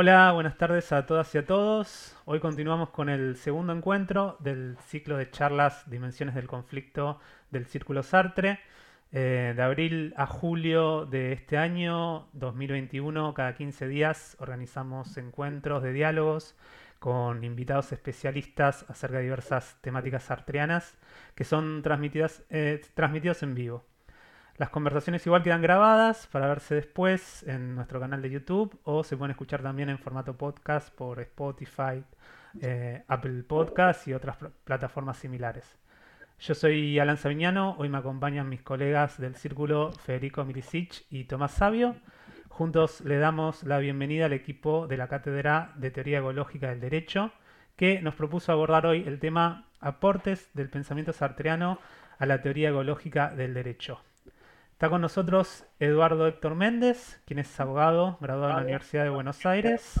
Hola, buenas tardes a todas y a todos. Hoy continuamos con el segundo encuentro del ciclo de charlas Dimensiones del Conflicto del Círculo Sartre. Eh, de abril a julio de este año 2021, cada 15 días organizamos encuentros de diálogos con invitados especialistas acerca de diversas temáticas sartreanas que son transmitidas, eh, transmitidos en vivo. Las conversaciones igual quedan grabadas para verse después en nuestro canal de YouTube o se pueden escuchar también en formato podcast por Spotify, eh, Apple Podcast y otras plataformas similares. Yo soy Alan Savignano, hoy me acompañan mis colegas del círculo Federico Milicic y Tomás Sabio. Juntos le damos la bienvenida al equipo de la Cátedra de Teoría Ecológica del Derecho, que nos propuso abordar hoy el tema aportes del pensamiento sartreano a la teoría ecológica del derecho. Está con nosotros Eduardo Héctor Méndez, quien es abogado, graduado en la Universidad de Buenos Aires,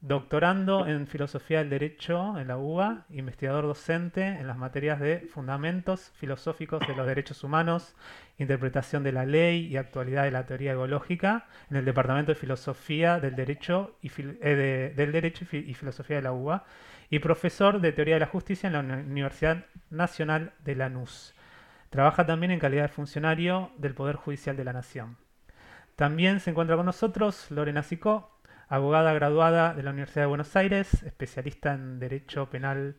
doctorando en Filosofía del Derecho en la UBA, investigador docente en las materias de Fundamentos Filosóficos de los Derechos Humanos, Interpretación de la Ley y Actualidad de la Teoría Ecológica en el Departamento de Filosofía del Derecho y, eh, del Derecho y Filosofía de la UBA, y profesor de Teoría de la Justicia en la Universidad Nacional de Lanús. Trabaja también en calidad de funcionario del Poder Judicial de la Nación. También se encuentra con nosotros Lorena Sicó, abogada graduada de la Universidad de Buenos Aires, especialista en Derecho Penal,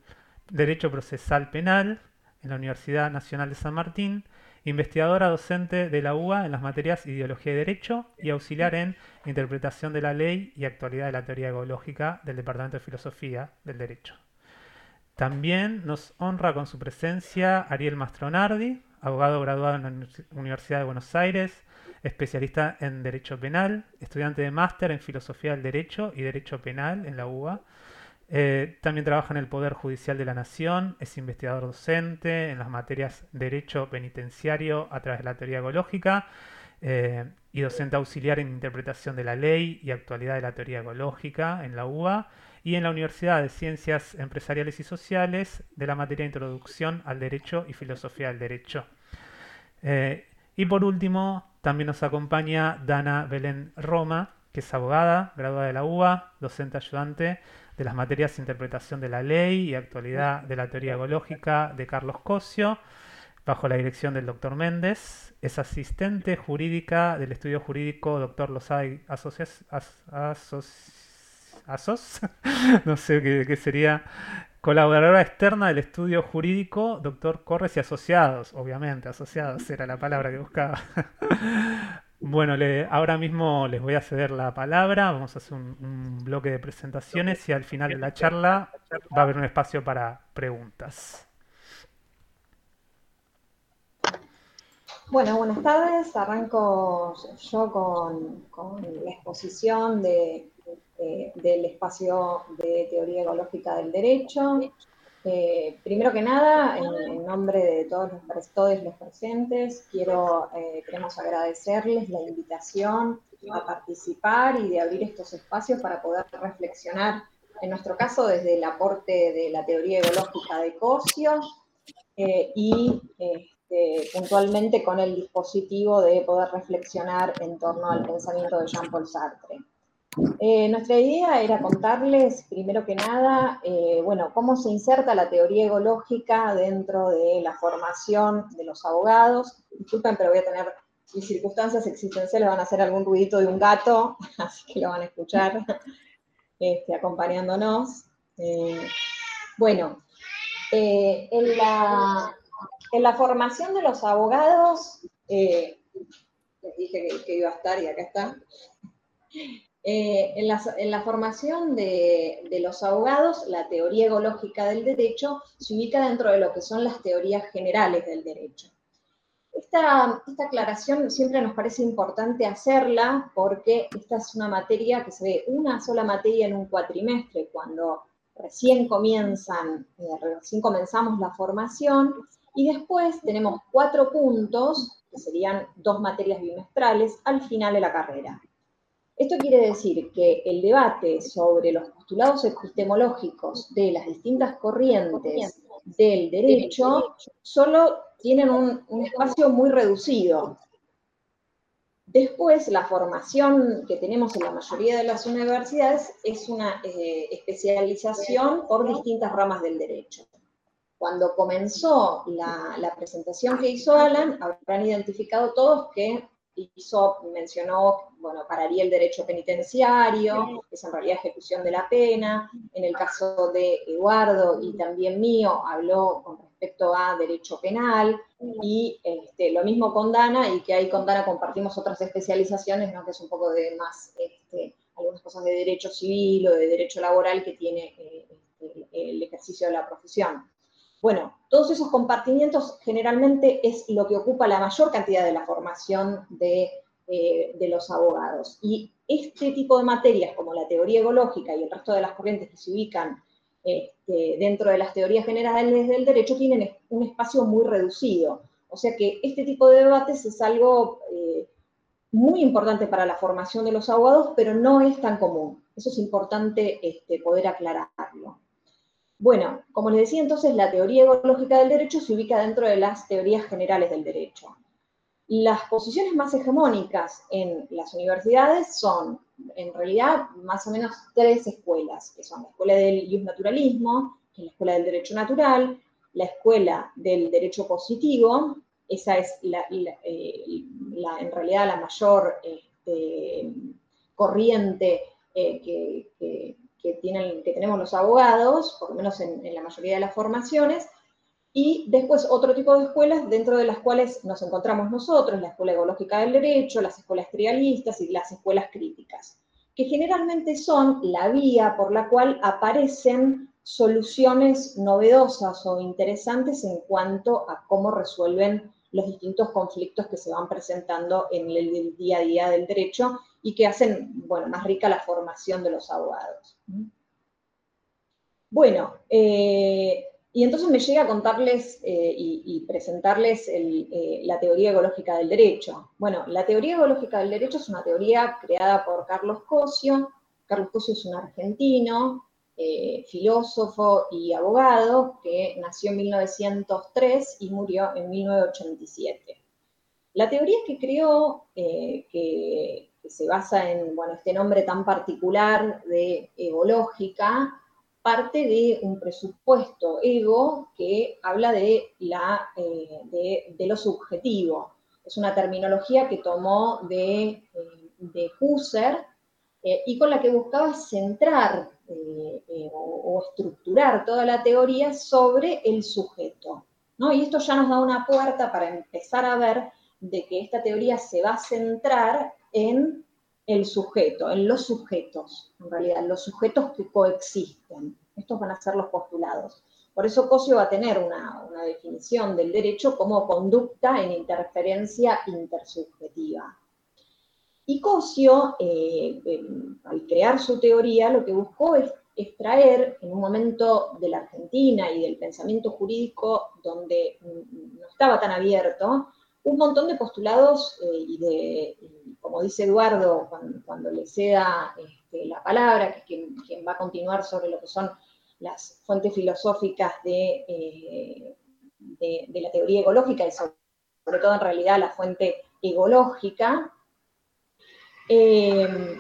Derecho Procesal Penal en la Universidad Nacional de San Martín, investigadora docente de la UBA en las materias Ideología y Derecho y auxiliar en Interpretación de la Ley y Actualidad de la Teoría Ecológica del Departamento de Filosofía del Derecho. También nos honra con su presencia Ariel Mastronardi, abogado graduado en la Universidad de Buenos Aires, especialista en Derecho Penal, estudiante de máster en Filosofía del Derecho y Derecho Penal en la UBA. Eh, también trabaja en el Poder Judicial de la Nación, es investigador docente en las materias Derecho Penitenciario a través de la teoría ecológica eh, y docente auxiliar en Interpretación de la Ley y Actualidad de la Teoría Ecológica en la UBA y en la Universidad de Ciencias Empresariales y Sociales de la materia Introducción al Derecho y Filosofía del Derecho. Eh, y por último, también nos acompaña Dana Belén Roma, que es abogada, graduada de la UBA, docente ayudante de las materias Interpretación de la Ley y Actualidad de la Teoría Ecológica de Carlos Cosio, bajo la dirección del doctor Méndez. Es asistente jurídica del estudio jurídico Doctor Losay Asociación ASOS, no sé qué, sería, colaboradora externa del estudio jurídico, doctor Corres y Asociados, obviamente, asociados era la palabra que buscaba. Bueno, ahora mismo les voy a ceder la palabra, vamos a hacer un, bloque de presentaciones y al final de la charla va a haber un espacio para preguntas. Bueno, buenas tardes. Arranco yo con, la exposición de eh, del espacio de teoría ecológica del derecho. Eh, primero que nada, en, nombre de todos los, todos los presentes, quiero, eh, queremos agradecerles la invitación a participar y de abrir estos espacios para poder reflexionar, en nuestro caso, desde el aporte de la teoría ecológica de Cosio y este, puntualmente con el dispositivo de poder reflexionar en torno al pensamiento de Jean-Paul Sartre. Eh, nuestra idea era contarles, primero que nada, eh, bueno, cómo se inserta la teoría ecológica dentro de la formación de los abogados. Disculpen, pero voy a tener mis circunstancias existenciales, van a hacer algún ruidito de un gato, así que lo van a escuchar este, acompañándonos. Eh, bueno, en la, en, la, formación de los abogados, les dije que, iba a estar y acá está. Eh, en, la, formación de, los abogados, la teoría ecológica del derecho se ubica dentro de lo que son las teorías generales del derecho. Esta, aclaración siempre nos parece importante hacerla porque esta es una materia que se ve una sola materia en un cuatrimestre, cuando recién comienzan, eh, recién comenzamos la formación, y después tenemos cuatro puntos, que serían dos materias bimestrales, al final de la carrera. Esto quiere decir que el debate sobre los postulados epistemológicos de las distintas corrientes del derecho solo tienen un, espacio muy reducido. Después, la formación que tenemos en la mayoría de las universidades es una eh, especialización por distintas ramas del derecho. Cuando comenzó la, la, presentación que hizo Alan, habrán identificado todos que hizo, mencionó, bueno, pararía el derecho penitenciario, que es en realidad ejecución de la pena. En el caso de Eduardo y también mío, habló con respecto a derecho penal. Y este, lo mismo con Dana, y que ahí con Dana compartimos otras especializaciones, ¿no? que es un poco de más, este, algunas cosas de derecho civil o de derecho laboral que tiene eh, este, el ejercicio de la profesión. Bueno, todos esos compartimientos generalmente es lo que ocupa la mayor cantidad de la formación de, eh, los abogados. Y este tipo de materias, como la teoría ecológica y el resto de las corrientes que se ubican este, dentro de las teorías generales del derecho, tienen un espacio muy reducido. O sea que este tipo de debates es algo eh, muy importante para la formación de los abogados, pero no es tan común. Eso es importante este, poder aclararlo. Bueno, como les decía entonces, la teoría ecológica del derecho se ubica dentro de las teorías generales del derecho. Las posiciones más hegemónicas en las universidades son, en realidad, más o menos tres escuelas, que son la escuela del naturalismo, que es la escuela del derecho natural, la escuela del derecho positivo, esa es eh, en realidad la mayor este, corriente eh, que, tienen, que tenemos los abogados, por lo menos en, la mayoría de las formaciones, y después otro tipo de escuelas dentro de las cuales nos encontramos nosotros, la Escuela Ecológica del Derecho, las escuelas trialistas y las escuelas críticas, que generalmente son la vía por la cual aparecen soluciones novedosas o interesantes en cuanto a cómo resuelven los distintos conflictos que se van presentando en el día a día del derecho y que hacen, bueno, más rica la formación de los abogados. Bueno, eh, y entonces me llega a contarles eh, y, presentarles eh, la teoría ecológica del derecho. Bueno, la teoría ecológica del derecho es una teoría creada por Carlos Cosio. Carlos Cosio es un argentino, filósofo y abogado que nació en 1903 y murió en 1987. La teoría que creó, que que se basa en bueno, este nombre tan particular de evológica, parte de un presupuesto ego que habla de, la, eh, de, lo subjetivo. Es una terminología que tomó de, eh, de Husserl eh, y con la que buscaba centrar o, estructurar toda la teoría sobre el sujeto. ¿no? Y esto ya nos da una puerta para empezar a ver de que esta teoría se va a centrar en el sujeto, en los sujetos, en realidad, los sujetos que coexisten. Estos van a ser los postulados. Por eso Cosio va a tener una, definición del derecho como conducta en interferencia intersubjetiva. Y Cosio, eh, al crear su teoría, lo que buscó es extraer en un momento de la Argentina y del pensamiento jurídico donde no estaba tan abierto, un montón de postulados eh, y de, como dice Eduardo, cuando, le ceda este, la palabra, que quien, va a continuar sobre lo que son las fuentes filosóficas de, eh, de, la teoría ecológica y sobre, todo en realidad la fuente ecológica, eh,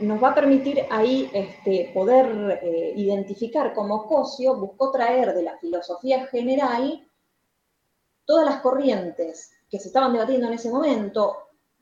nos va a permitir ahí este, poder identificar cómo Cosio buscó traer de la filosofía general todas las corrientes que se estaban debatiendo en ese momento,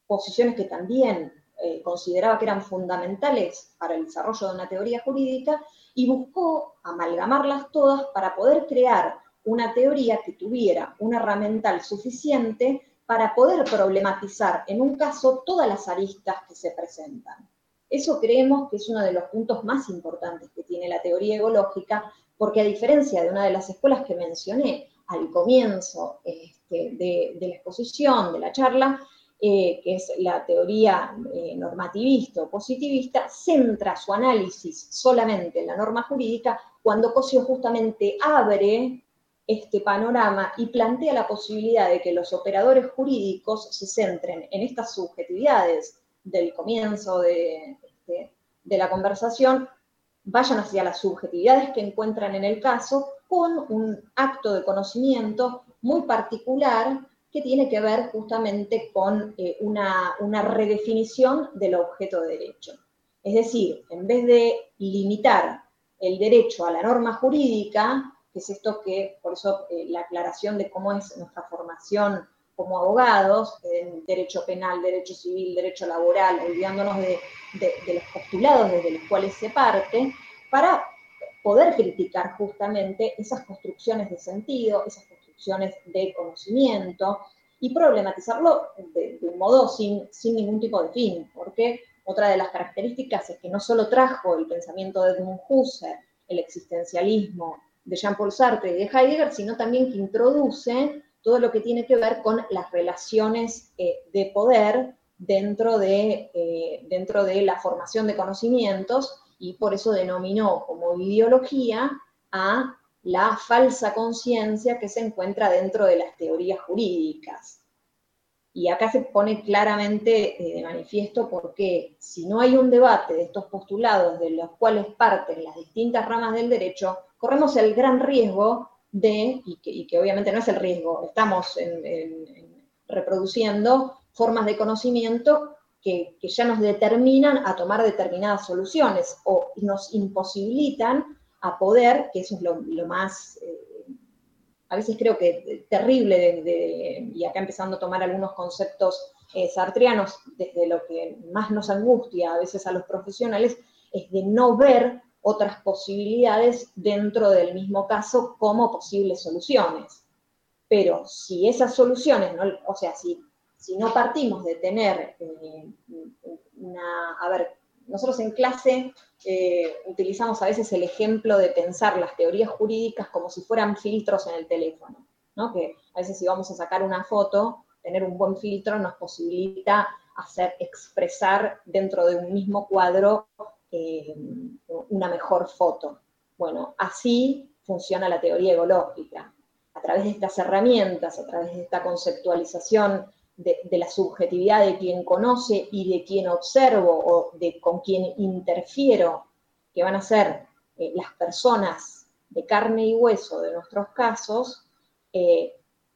posiciones que también eh, consideraba que eran fundamentales para el desarrollo de una teoría jurídica, y buscó amalgamarlas todas para poder crear una teoría que tuviera una herramental suficiente para poder problematizar en un caso todas las aristas que se presentan. Eso creemos que es uno de los puntos más importantes que tiene la teoría ecológica, porque a diferencia de una de las escuelas que mencioné, al comienzo este, de, la exposición, de la charla, eh, que es la teoría eh, normativista o positivista, centra su análisis solamente en la norma jurídica cuando Cosio justamente abre este panorama y plantea la posibilidad de que los operadores jurídicos se centren en estas subjetividades del comienzo de, este, de la conversación, vayan hacia las subjetividades que encuentran en el caso con un acto de conocimiento muy particular que tiene que ver justamente con eh, una, una redefinición del objeto de derecho. Es decir, en vez de limitar el derecho a la norma jurídica, que es esto que, por eso eh, la aclaración de cómo es nuestra formación como abogados, en derecho penal, derecho civil, derecho laboral, olvidándonos de, los postulados desde los cuales se parte, para poder criticar justamente esas construcciones de sentido, esas construcciones de conocimiento, y problematizarlo de, un modo sin, sin ningún tipo de fin, porque otra de las características es que no solo trajo el pensamiento de Edmund Husserl, el existencialismo de Jean-Paul Sartre y de Heidegger, sino también que introduce todo lo que tiene que ver con las relaciones eh, de poder dentro de, eh, dentro de la formación de conocimientos y por eso denominó como ideología a la falsa conciencia que se encuentra dentro de las teorías jurídicas. Y acá se pone claramente eh, de manifiesto porque si no hay un debate de estos postulados de los cuales parten las distintas ramas del derecho, corremos el gran riesgo de, y que, obviamente no es el riesgo, estamos reproduciendo formas de conocimiento que, ya nos determinan a tomar determinadas soluciones o nos imposibilitan a poder, que eso es lo, más, eh, a veces creo que terrible, y acá empezando a tomar algunos conceptos eh, sartrianos, desde lo que más nos angustia a veces a los profesionales, es de no ver otras posibilidades dentro del mismo caso como posibles soluciones. Pero si esas soluciones, o sea, si, si no partimos de tener eh, una, a ver, nosotros en clase eh, utilizamos a veces el ejemplo de pensar las teorías jurídicas como si fueran filtros en el teléfono, ¿no? que a veces si vamos a sacar una foto, tener un buen filtro nos posibilita hacer expresar dentro de un mismo cuadro eh, una mejor foto. Bueno, así funciona la teoría egológica. A través de estas herramientas, a través de esta conceptualización de, la subjetividad de quien conoce y de quien observo o de con quien interfiero, que van a ser eh, las personas de carne y hueso de nuestros casos, eh,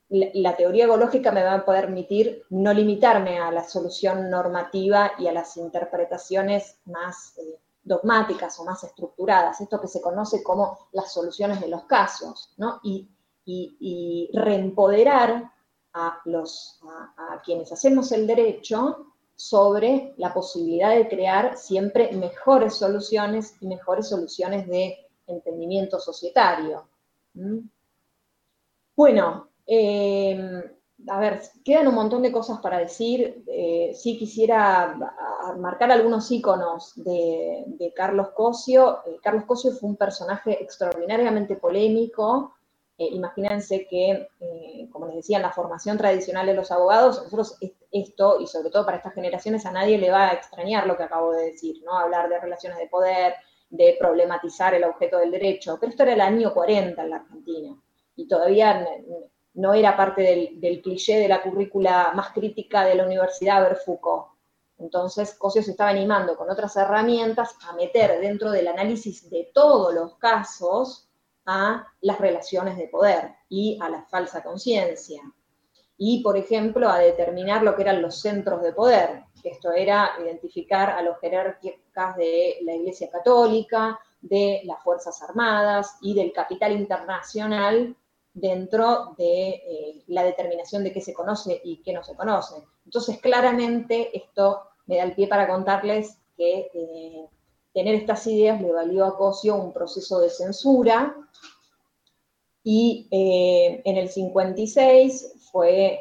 la, teoría ecológica me va a permitir no limitarme a la solución normativa y a las interpretaciones más dogmáticas o más estructuradas, esto que se conoce como las soluciones de los casos, ¿no? y, reempoderar a, los, a, quienes hacemos el derecho sobre la posibilidad de crear siempre mejores soluciones y mejores soluciones de entendimiento societario. Bueno, eh, a ver, quedan un montón de cosas para decir. Eh, sí quisiera marcar algunos íconos de, Carlos Cosio. Eh, Carlos Cosio fue un personaje extraordinariamente polémico. Eh, imagínense que, como les decía, en la formación tradicional de los abogados, nosotros esto, y sobre todo para estas generaciones, a nadie le va a extrañar lo que acabo de decir, ¿no? Hablar de relaciones de poder, de problematizar el objeto del derecho. Pero esto era el año 40 en la Argentina. Y todavía no era parte del, cliché de la currícula más crítica de la universidad ver Foucault. Entonces, Cosio se estaba animando con otras herramientas a meter dentro del análisis de todos los casos a las relaciones de poder y a la falsa conciencia. Y, por ejemplo, a determinar lo que eran los centros de poder. Esto era identificar a los jerarcas de la Iglesia Católica, de las Fuerzas Armadas y del capital internacional dentro de eh, la determinación de qué se conoce y qué no se conoce. Entonces, claramente esto me da el pie para contarles que eh, tener estas ideas le valió a Cosio un proceso de censura y eh, en el 56 fue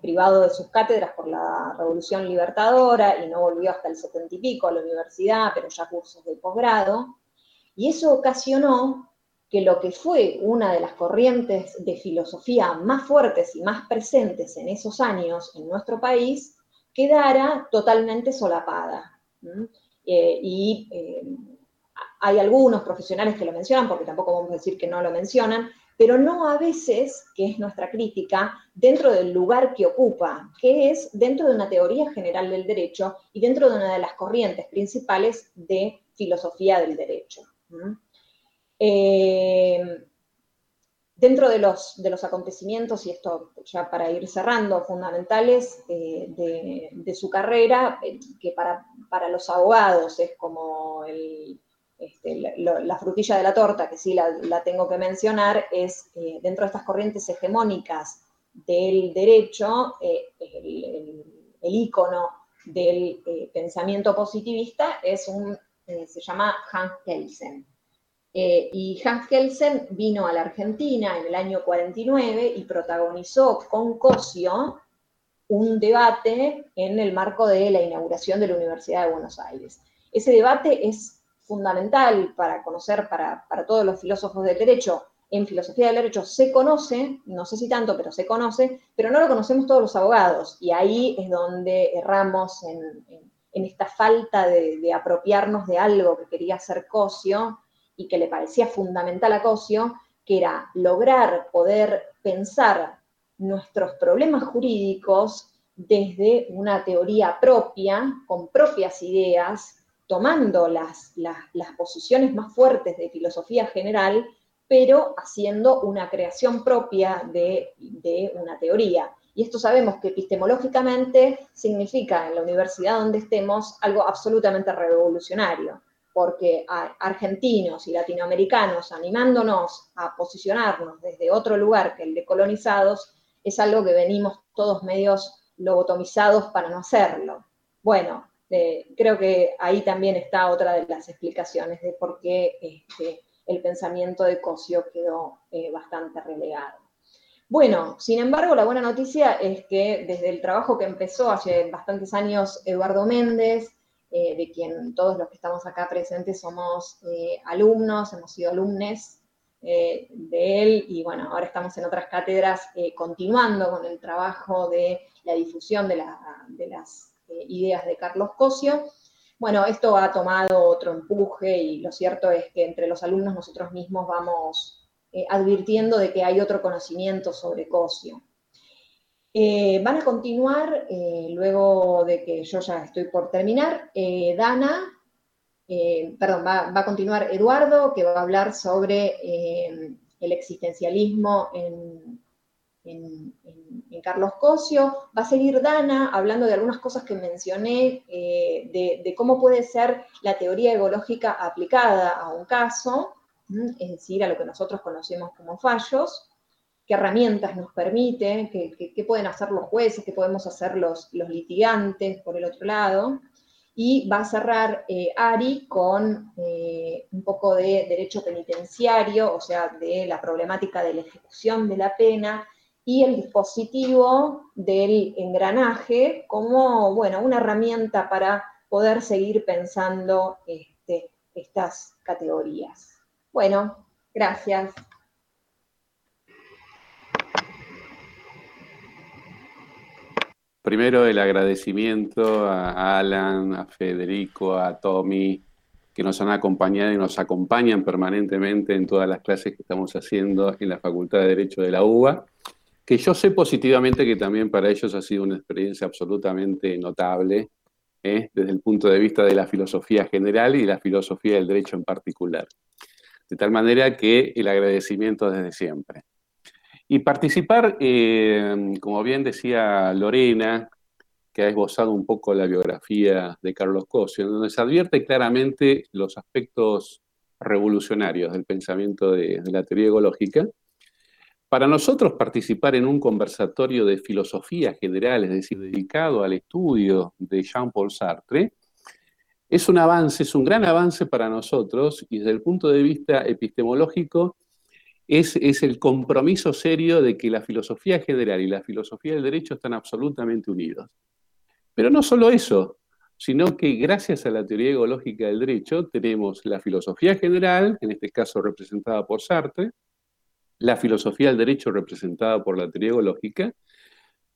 privado de sus cátedras por la Revolución Libertadora y no volvió hasta el 70 y pico a la universidad, pero ya cursos de posgrado. Y eso ocasionó que lo que fue una de las corrientes de filosofía más fuertes y más presentes en esos años en nuestro país quedara totalmente solapada. Eh, y eh, hay algunos profesionales que lo mencionan, porque tampoco vamos a decir que no lo mencionan, pero no a veces, que es nuestra crítica, dentro del lugar que ocupa, que es dentro de una teoría general del derecho y dentro de una de las corrientes principales de filosofía del derecho. Eh, dentro de los, de los acontecimientos, y esto ya para ir cerrando, fundamentales eh, de, su carrera, eh, que para, para, los abogados es como este, la, frutilla de la torta, que sí la, tengo que mencionar, es eh, dentro de estas corrientes hegemónicas del derecho, el, el, ícono del pensamiento positivista es un, se llama Hans Kelsen eh, y Hans Kelsen vino a la Argentina en el año 49 y protagonizó con Cosio un debate en el marco de la inauguración de la Universidad de Buenos Aires. Ese debate es fundamental para conocer, para, todos los filósofos del derecho, en filosofía del derecho se conoce, no sé si tanto, pero se conoce, pero no lo conocemos todos los abogados. Y ahí es donde erramos en, esta falta de, de, apropiarnos de algo que quería hacer Cosio y que le parecía fundamental a Cosio, que era lograr poder pensar nuestros problemas jurídicos desde una teoría propia, con propias ideas, tomando las, las, posiciones más fuertes de filosofía general, pero haciendo una creación propia de, de, una teoría. Y esto sabemos que epistemológicamente significa en la universidad donde estemos algo absolutamente revolucionario porque argentinos y latinoamericanos animándonos a posicionarnos desde otro lugar que el de colonizados, es algo que venimos todos medios lobotomizados para no hacerlo. Bueno, eh, creo que ahí también está otra de las explicaciones de por qué este, el pensamiento de Cosio quedó eh, bastante relegado. Bueno, sin embargo, la buena noticia es que desde el trabajo que empezó hace bastantes años Eduardo Méndez, eh, de quien todos los que estamos acá presentes somos eh, alumnos, hemos sido alumnes eh, de él y bueno, ahora estamos en otras cátedras continuando con el trabajo de la difusión de, las ideas de Carlos Cosio. Bueno, esto ha tomado otro empuje y lo cierto es que entre los alumnos nosotros mismos vamos advirtiendo de que hay otro conocimiento sobre Cosio. Eh, van a continuar, eh, luego de que yo ya estoy por terminar, eh, Dana, perdón, va, a continuar Eduardo, que va a hablar sobre el existencialismo en, Carlos Cosio. Va a seguir Dana hablando de algunas cosas que mencioné, de, de, cómo puede ser la teoría ecológica aplicada a un caso, es decir, a lo que nosotros conocemos como fallos qué herramientas nos permite, qué, pueden hacer los jueces, qué podemos hacer los, litigantes por el otro lado. Y va a cerrar eh, Ari con eh, un poco de derecho penitenciario, o sea, de la problemática de la ejecución de la pena y el dispositivo del engranaje como, bueno, una herramienta para poder seguir pensando este, estas categorías. Bueno, gracias. Primero el agradecimiento a Alan, a Federico, a Tommy, que nos han acompañado y nos acompañan permanentemente en todas las clases que estamos haciendo en la Facultad de Derecho de la UBA, que yo sé positivamente que también para ellos ha sido una experiencia absolutamente notable, ¿eh? desde el punto de vista de la filosofía general y la filosofía del derecho en particular. De tal manera que el agradecimiento desde siempre. Y participar, eh, como bien decía Lorena, que ha esbozado un poco la biografía de Carlos Cosio, donde se advierte claramente los aspectos revolucionarios del pensamiento de, la teoría ecológica. Para nosotros participar en un conversatorio de filosofía general, es decir, dedicado al estudio de Jean-Paul Sartre, es un avance, es un gran avance para nosotros y desde el punto de vista epistemológico es, el compromiso serio de que la filosofía general y la filosofía del derecho están absolutamente unidos. Pero no solo eso, sino que gracias a la teoría ecológica del derecho tenemos la filosofía general, en este caso representada por Sartre, la filosofía del derecho representada por la teoría ecológica,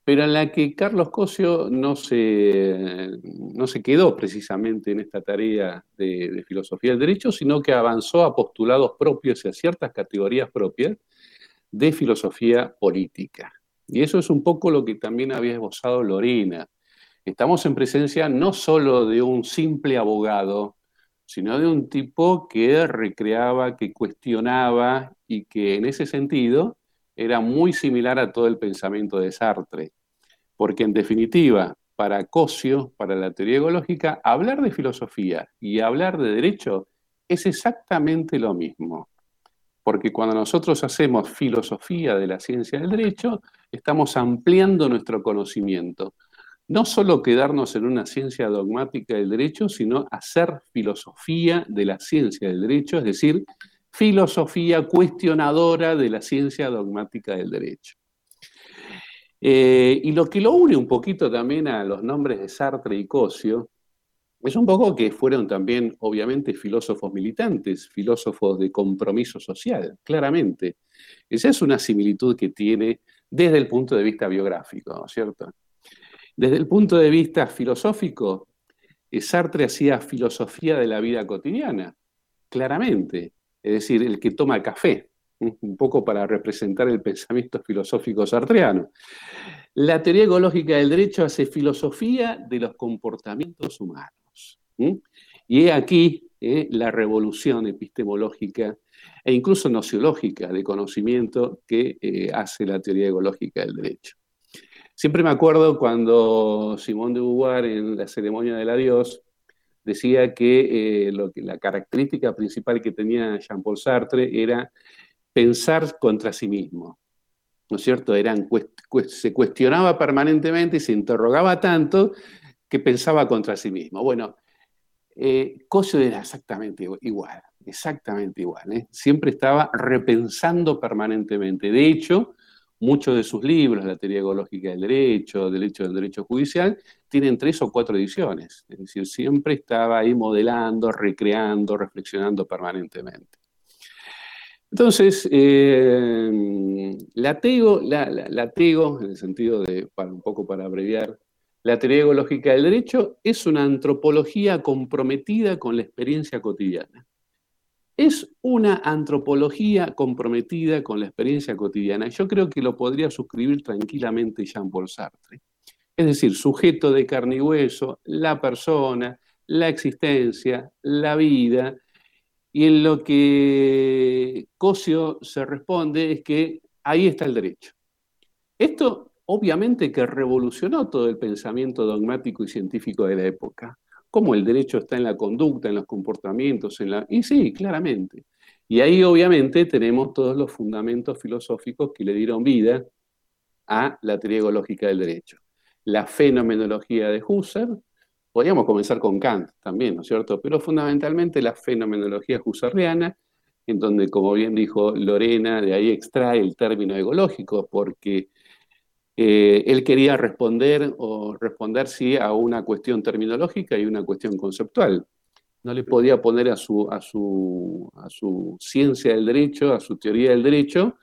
pero en la que Carlos Cosio no se, no se quedó precisamente en esta tarea de, filosofía del derecho, sino que avanzó a postulados propios y a ciertas categorías propias de filosofía política. Y eso es un poco lo que también había esbozado Lorena. Estamos en presencia no solo de un simple abogado sino de un tipo que recreaba, que cuestionaba y que en ese sentido era muy similar a todo el pensamiento de Sartre. Porque en definitiva, para Cosio, para la teoría ecológica, hablar de filosofía y hablar de derecho es exactamente lo mismo. Porque cuando nosotros hacemos filosofía de la ciencia del derecho, estamos ampliando nuestro conocimiento. No solo quedarnos en una ciencia dogmática del derecho, sino hacer filosofía de la ciencia del derecho, es decir, filosofía cuestionadora de la ciencia dogmática del derecho. Eh, y lo que lo une un poquito también a los nombres de Sartre y Cosio es un poco que fueron también, obviamente, filósofos militantes, filósofos de compromiso social, claramente. Esa es una similitud que tiene desde el punto de vista biográfico, ¿no es cierto? Desde el punto de vista filosófico, eh, Sartre hacía filosofía de la vida cotidiana, claramente, es decir, el que toma café, un poco para representar el pensamiento filosófico sartreano. La teoría ecológica del derecho hace filosofía de los comportamientos humanos. Y he aquí eh, la revolución epistemológica e incluso nociológica de conocimiento que eh, hace la teoría ecológica del derecho. Siempre me acuerdo cuando Simón de Beauvoir en la ceremonia del adiós decía que, eh, lo que la característica principal que tenía Jean-Paul Sartre era pensar contra sí mismo. ¿No es cierto? Eran, se cuestionaba permanentemente y se interrogaba tanto que pensaba contra sí mismo. Bueno, eh, era exactamente igual, exactamente igual. ¿eh? Siempre estaba repensando permanentemente. De hecho, muchos de sus libros, la teoría ecológica del derecho, derecho del derecho judicial, tienen tres o cuatro ediciones. Es decir, siempre estaba ahí modelando, recreando, reflexionando permanentemente. Entonces, eh, la, tego, la, en el sentido de, para, un poco para abreviar, la teoría ecológica del derecho es una antropología comprometida con la experiencia cotidiana. Es una antropología comprometida con la experiencia cotidiana. Yo creo que lo podría suscribir tranquilamente Jean-Paul Sartre. Es decir, sujeto de carne y hueso, la persona, la existencia, la vida, y en lo que Cosio se responde es que ahí está el derecho. Esto obviamente que revolucionó todo el pensamiento dogmático y científico de la época. Como el derecho está en la conducta, en los comportamientos, en la... Y sí, claramente. Y ahí obviamente tenemos todos los fundamentos filosóficos que le dieron vida a la teoría ecológica del derecho. La fenomenología de Husserl, Podríamos comenzar con Kant también, ¿no es cierto? Pero fundamentalmente la fenomenología husserliana, en donde, como bien dijo Lorena, de ahí extrae el término ecológico, porque eh, él quería responder o responder sí a una cuestión terminológica y una cuestión conceptual. No le podía poner a su, ciencia del derecho, a su teoría del derecho,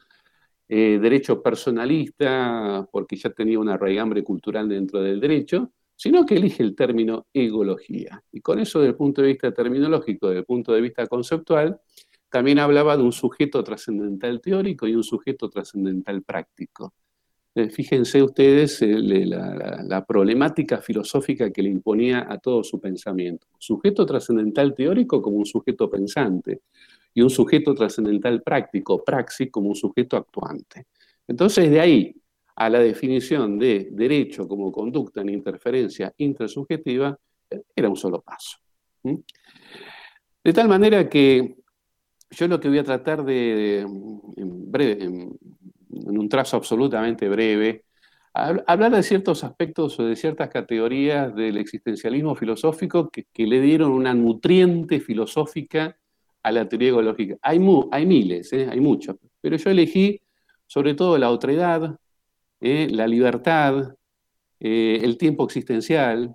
eh, derecho personalista, porque ya tenía una raigambre cultural dentro del derecho, sino que elige el término egología. Y con eso, desde el punto de vista terminológico, desde el punto de vista conceptual, también hablaba de un sujeto trascendental teórico y un sujeto trascendental práctico. Eh, fíjense ustedes eh, la, problemática filosófica que le imponía a todo su pensamiento. Sujeto trascendental teórico como un sujeto pensante y un sujeto trascendental práctico, praxis, como un sujeto actuante. Entonces, de ahí a la definición de derecho como conducta en interferencia intersubjetiva, era un solo paso. De tal manera que yo lo que voy a tratar de, en, breve, un trazo absolutamente breve, hablar de ciertos aspectos o de ciertas categorías del existencialismo filosófico que, le dieron una nutriente filosófica a la teoría ecológica. Hay, hay miles, ¿eh? hay muchos, pero yo elegí sobre todo la otredad, eh, la libertad, eh, el tiempo existencial,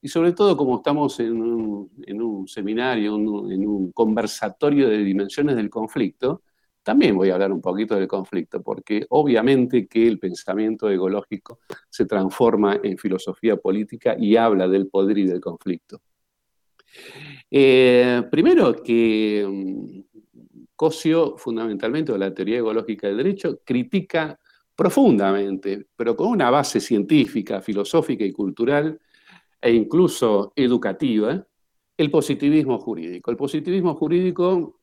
y sobre todo como estamos en un, seminario, en un conversatorio de dimensiones del conflicto, también voy a hablar un poquito del conflicto, porque obviamente que el pensamiento ecológico se transforma en filosofía política y habla del poder y del conflicto. Eh, primero que mm, Cosio, fundamentalmente, o la teoría ecológica del derecho, critica profundamente, pero con una base científica, filosófica y cultural, e incluso educativa, el positivismo jurídico. El positivismo jurídico,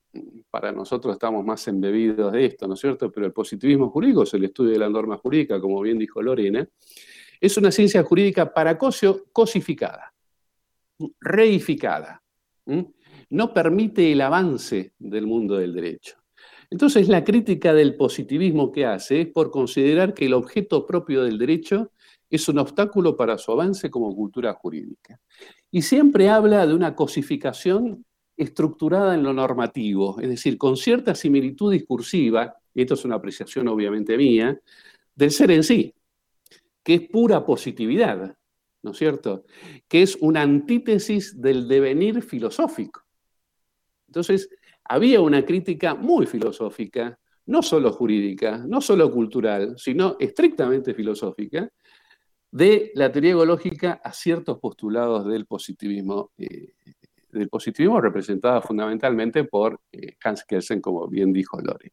para nosotros estamos más embebidos de esto, ¿no es cierto? Pero el positivismo jurídico es el estudio de la norma jurídica, como bien dijo Lorena, es una ciencia jurídica para cosificada, reificada. No permite el avance del mundo del derecho. Entonces, la crítica del positivismo que hace es por considerar que el objeto propio del derecho es un obstáculo para su avance como cultura jurídica. Y siempre habla de una cosificación estructurada en lo normativo, es decir, con cierta similitud discursiva, y esto es una apreciación obviamente mía, del ser en sí, que es pura positividad, ¿no es cierto? Que es una antítesis del devenir filosófico. Entonces, había una crítica muy filosófica, no solo jurídica, no solo cultural, sino estrictamente filosófica, de la teoría ecológica a ciertos postulados del positivismo, eh, del positivismo representado fundamentalmente por eh, Hans Kelsen, como bien dijo Lore.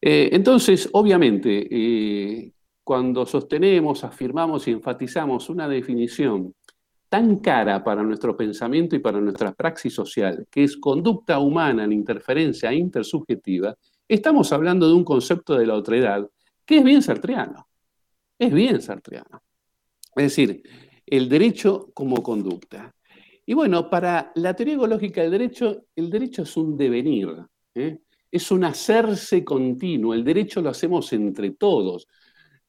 Eh, entonces, obviamente, cuando sostenemos, afirmamos y enfatizamos una definición tan cara para nuestro pensamiento y para nuestra praxis social, que es conducta humana en interferencia intersubjetiva, estamos hablando de un concepto de la otredad que es bien sartreano. Es bien sartreano. Es decir, el derecho como conducta. Y bueno, para la teoría ecológica del derecho, el derecho es un devenir, ¿eh? es un hacerse continuo. El derecho lo hacemos entre todos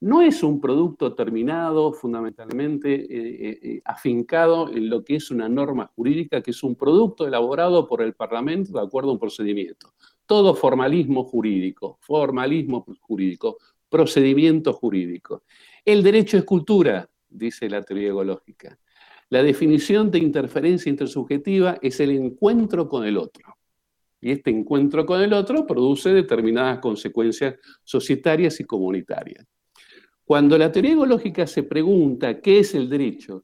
no es un producto terminado, fundamentalmente eh, eh, afincado en lo que es una norma jurídica, que es un producto elaborado por el Parlamento de acuerdo a un procedimiento. Todo formalismo jurídico, formalismo jurídico, procedimiento jurídico. El derecho es cultura, dice la teoría ecológica. La definición de interferencia intersubjetiva es el encuentro con el otro. Y este encuentro con el otro produce determinadas consecuencias societarias y comunitarias. Cuando la teoría ecológica se pregunta qué es el derecho,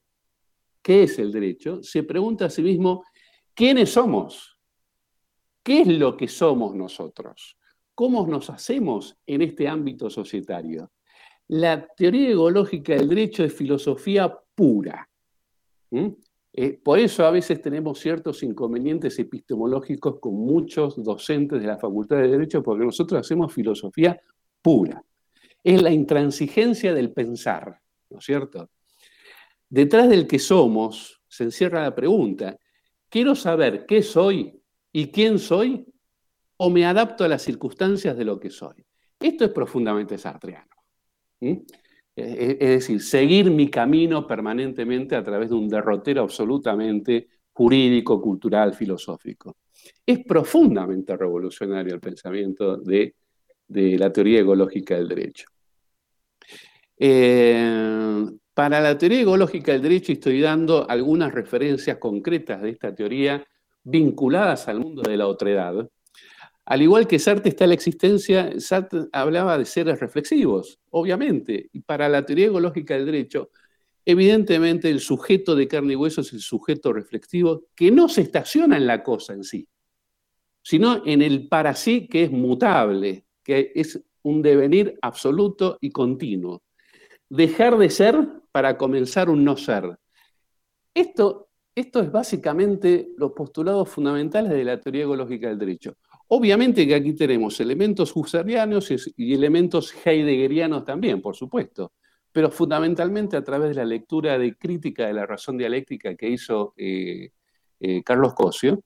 qué es el derecho, se pregunta a sí mismo quiénes somos, qué es lo que somos nosotros, cómo nos hacemos en este ámbito societario. La teoría ecológica del derecho es filosofía pura. Eh, por eso a veces tenemos ciertos inconvenientes epistemológicos con muchos docentes de la Facultad de Derecho porque nosotros hacemos filosofía pura es la intransigencia del pensar, ¿no es cierto? Detrás del que somos se encierra la pregunta, ¿quiero saber qué soy y quién soy o me adapto a las circunstancias de lo que soy? Esto es profundamente sartreano. Es decir, seguir mi camino permanentemente a través de un derrotero absolutamente jurídico, cultural, filosófico. Es profundamente revolucionario el pensamiento de la teoría ecológica del derecho. Eh, para la teoría ecológica del derecho estoy dando algunas referencias concretas de esta teoría vinculadas al mundo de la otredad. Al igual que Sartre está la existencia, Sartre hablaba de seres reflexivos, obviamente, y para la teoría ecológica del derecho, evidentemente el sujeto de carne y hueso es el sujeto reflexivo que no se estaciona en la cosa en sí, sino en el para sí que es mutable, que es un devenir absoluto y continuo. Dejar de ser para comenzar un no ser. Esto, esto es básicamente los postulados fundamentales de la teoría ecológica del derecho. Obviamente que aquí tenemos elementos husserlianos y elementos heideggerianos también, por supuesto, pero fundamentalmente a través de la lectura de crítica de la razón dialéctica que hizo eh, eh, Carlos Cosio,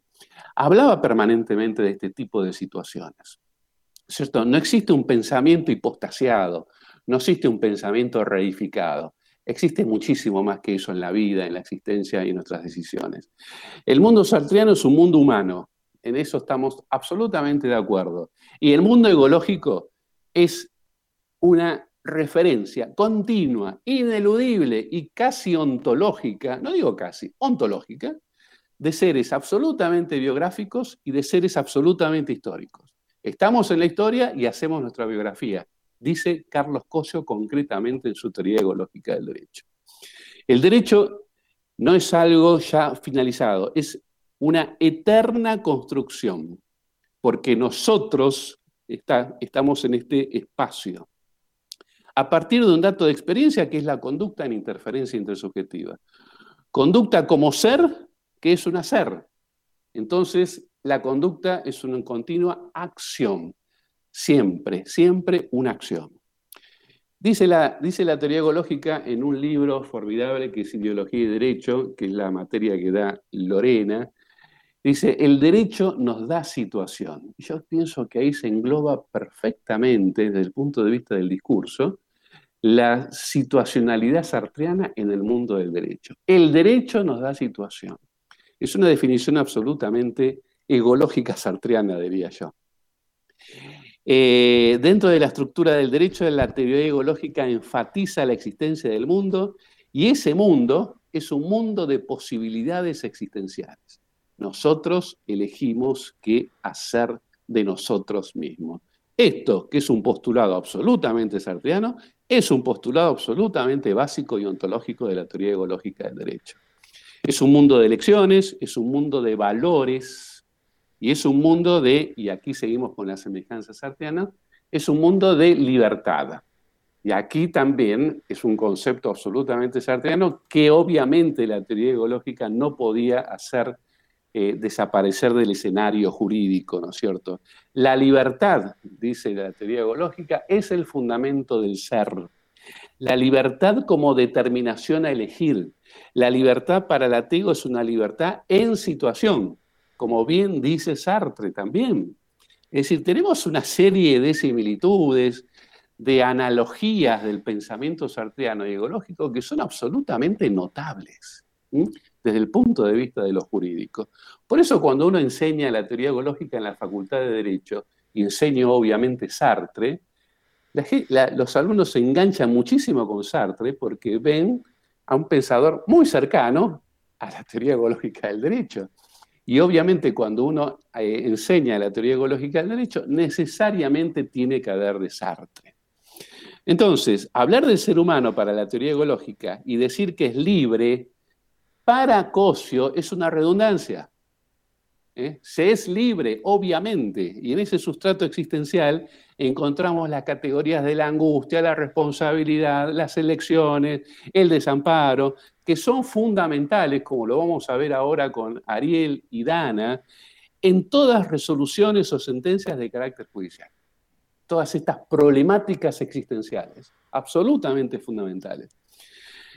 hablaba permanentemente de este tipo de situaciones. ¿cierto? No existe un pensamiento hipostasiado, no existe un pensamiento reificado. Existe muchísimo más que eso en la vida, en la existencia y en nuestras decisiones. El mundo sartriano es un mundo humano, en eso estamos absolutamente de acuerdo. Y el mundo ecológico es una referencia continua, ineludible y casi ontológica, no digo casi, ontológica, de seres absolutamente biográficos y de seres absolutamente históricos. Estamos en la historia y hacemos nuestra biografía, dice Carlos Cosio concretamente en su teoría ecológica del derecho. El derecho no es algo ya finalizado, es una eterna construcción, porque nosotros estamos en este espacio. A partir de un dato de experiencia que es la conducta en interferencia intersubjetiva. Conducta como ser que es un hacer. Entonces, la conducta es una continua acción, siempre, siempre una acción. Dice la, dice la teoría ecológica en un libro formidable que es Ideología y Derecho, que es la materia que da Lorena, dice, el derecho nos da situación. Yo pienso que ahí se engloba perfectamente, desde el punto de vista del discurso, la situacionalidad sartreana en el mundo del derecho. El derecho nos da situación. Es una definición absolutamente egológica sartreana, diría yo. Eh, dentro de la estructura del derecho, la teoría egológica enfatiza la existencia del mundo y ese mundo es un mundo de posibilidades existenciales. Nosotros elegimos qué hacer de nosotros mismos. Esto, que es un postulado absolutamente sartreano, es un postulado absolutamente básico y ontológico de la teoría egológica del derecho. Es un mundo de elecciones, es un mundo de valores, y es un mundo de, y aquí seguimos con la semejanza sartiana, es un mundo de libertad. Y aquí también es un concepto absolutamente sartreano que obviamente la teoría ecológica no podía hacer eh, desaparecer del escenario jurídico, ¿no es cierto? La libertad, dice la teoría ecológica, es el fundamento del ser. La libertad como determinación a elegir. La libertad para el ateo es una libertad en situación como bien dice Sartre también. Es decir, tenemos una serie de similitudes, de analogías del pensamiento sartreano y ecológico que son absolutamente notables desde el punto de vista de lo jurídico. Por eso cuando uno enseña la teoría ecológica en la Facultad de Derecho, y enseño obviamente Sartre, los alumnos se enganchan muchísimo con Sartre porque ven a un pensador muy cercano a la teoría ecológica del derecho. Y obviamente cuando uno eh, enseña la teoría ecológica del derecho, necesariamente tiene que haber de Sartre. Entonces, hablar del ser humano para la teoría ecológica y decir que es libre, para Cosio es una redundancia. ¿eh? Se es libre, obviamente, y en ese sustrato existencial encontramos las categorías de la angustia, la responsabilidad, las elecciones, el desamparo, que son fundamentales, como lo vamos a ver ahora con Ariel y Dana, en todas resoluciones o sentencias de carácter judicial. Todas estas problemáticas existenciales, absolutamente fundamentales.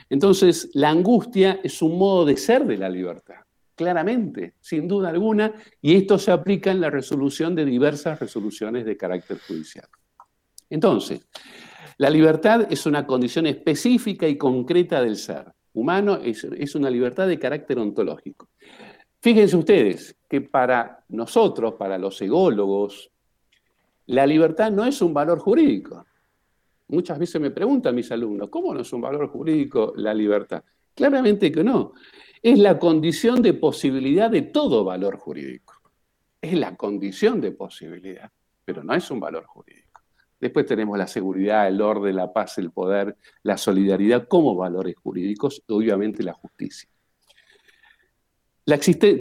Entonces, la angustia es un modo de ser de la libertad, claramente, sin duda alguna, y esto se aplica en la resolución de diversas resoluciones de carácter judicial. Entonces, la libertad es una condición específica y concreta del ser humano es, una libertad de carácter ontológico. Fíjense ustedes que para nosotros, para los ególogos, la libertad no es un valor jurídico. Muchas veces me preguntan mis alumnos, ¿cómo no es un valor jurídico la libertad? Claramente que no. Es la condición de posibilidad de todo valor jurídico. Es la condición de posibilidad, pero no es un valor jurídico. Después tenemos la seguridad, el orden, la paz, el poder, la solidaridad como valores jurídicos y obviamente la justicia.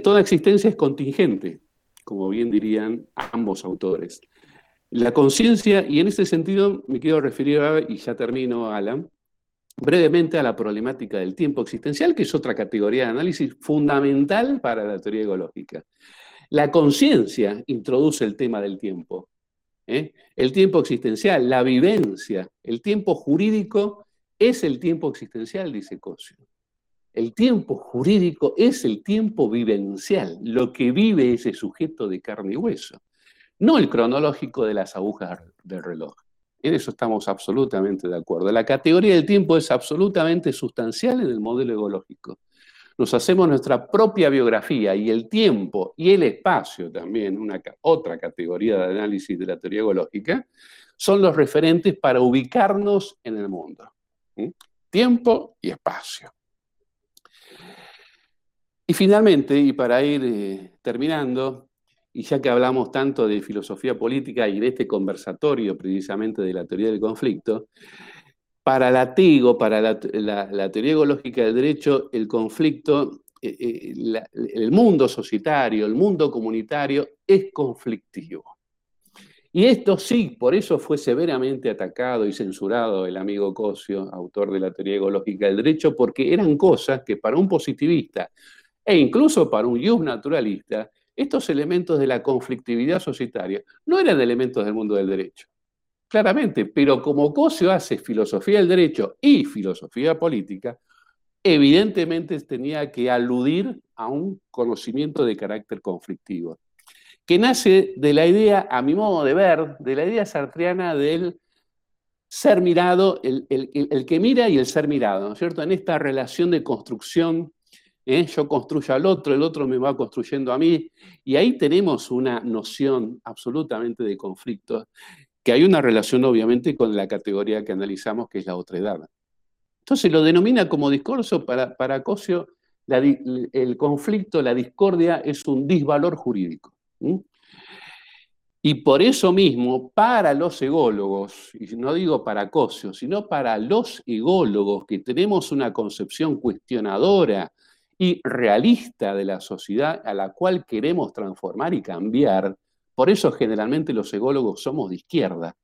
toda existencia es contingente, como bien dirían ambos autores. La conciencia, y en ese sentido me quiero referir, y ya termino, Alan, brevemente a la problemática del tiempo existencial, que es otra categoría de análisis fundamental para la teoría ecológica. La conciencia introduce el tema del tiempo. ¿eh? El tiempo existencial, la vivencia, el tiempo jurídico es el tiempo existencial, dice Cosio. El tiempo jurídico es el tiempo vivencial, lo que vive ese sujeto de carne y hueso, no el cronológico de las agujas del reloj. En eso estamos absolutamente de acuerdo. La categoría del tiempo es absolutamente sustancial en el modelo ecológico nos hacemos nuestra propia biografía y el tiempo y el espacio también, una, otra categoría de análisis de la teoría ecológica, son los referentes para ubicarnos en el mundo. Tiempo y espacio. Y finalmente, y para ir eh, terminando, y ya que hablamos tanto de filosofía política y de este conversatorio precisamente de la teoría del conflicto, para la TIGO, para la, teoría ecológica del derecho, el conflicto, eh, eh, el mundo societario, el mundo comunitario es conflictivo. Y esto sí, por eso fue severamente atacado y censurado el amigo Cosio, autor de la teoría ecológica del derecho, porque eran cosas que para un positivista e incluso para un jus naturalista, estos elementos de la conflictividad societaria no eran elementos del mundo del derecho. Claramente, pero como Cosio hace filosofía del derecho y filosofía política, evidentemente tenía que aludir a un conocimiento de carácter conflictivo, que nace de la idea, a mi modo de ver, de la idea sartriana del ser mirado, el, que mira y el ser mirado, ¿no es cierto? En esta relación de construcción, ¿eh? yo construyo al otro, el otro me va construyendo a mí, y ahí tenemos una noción absolutamente de conflicto, que hay una relación obviamente con la categoría que analizamos, que es la otredad. Entonces lo denomina como discurso para, para Cosio, el conflicto, la discordia es un disvalor jurídico. Y por eso mismo, para los ególogos, y no digo para Cosio, sino para los ególogos que tenemos una concepción cuestionadora y realista de la sociedad a la cual queremos transformar y cambiar, por eso generalmente los ególogos somos de izquierda.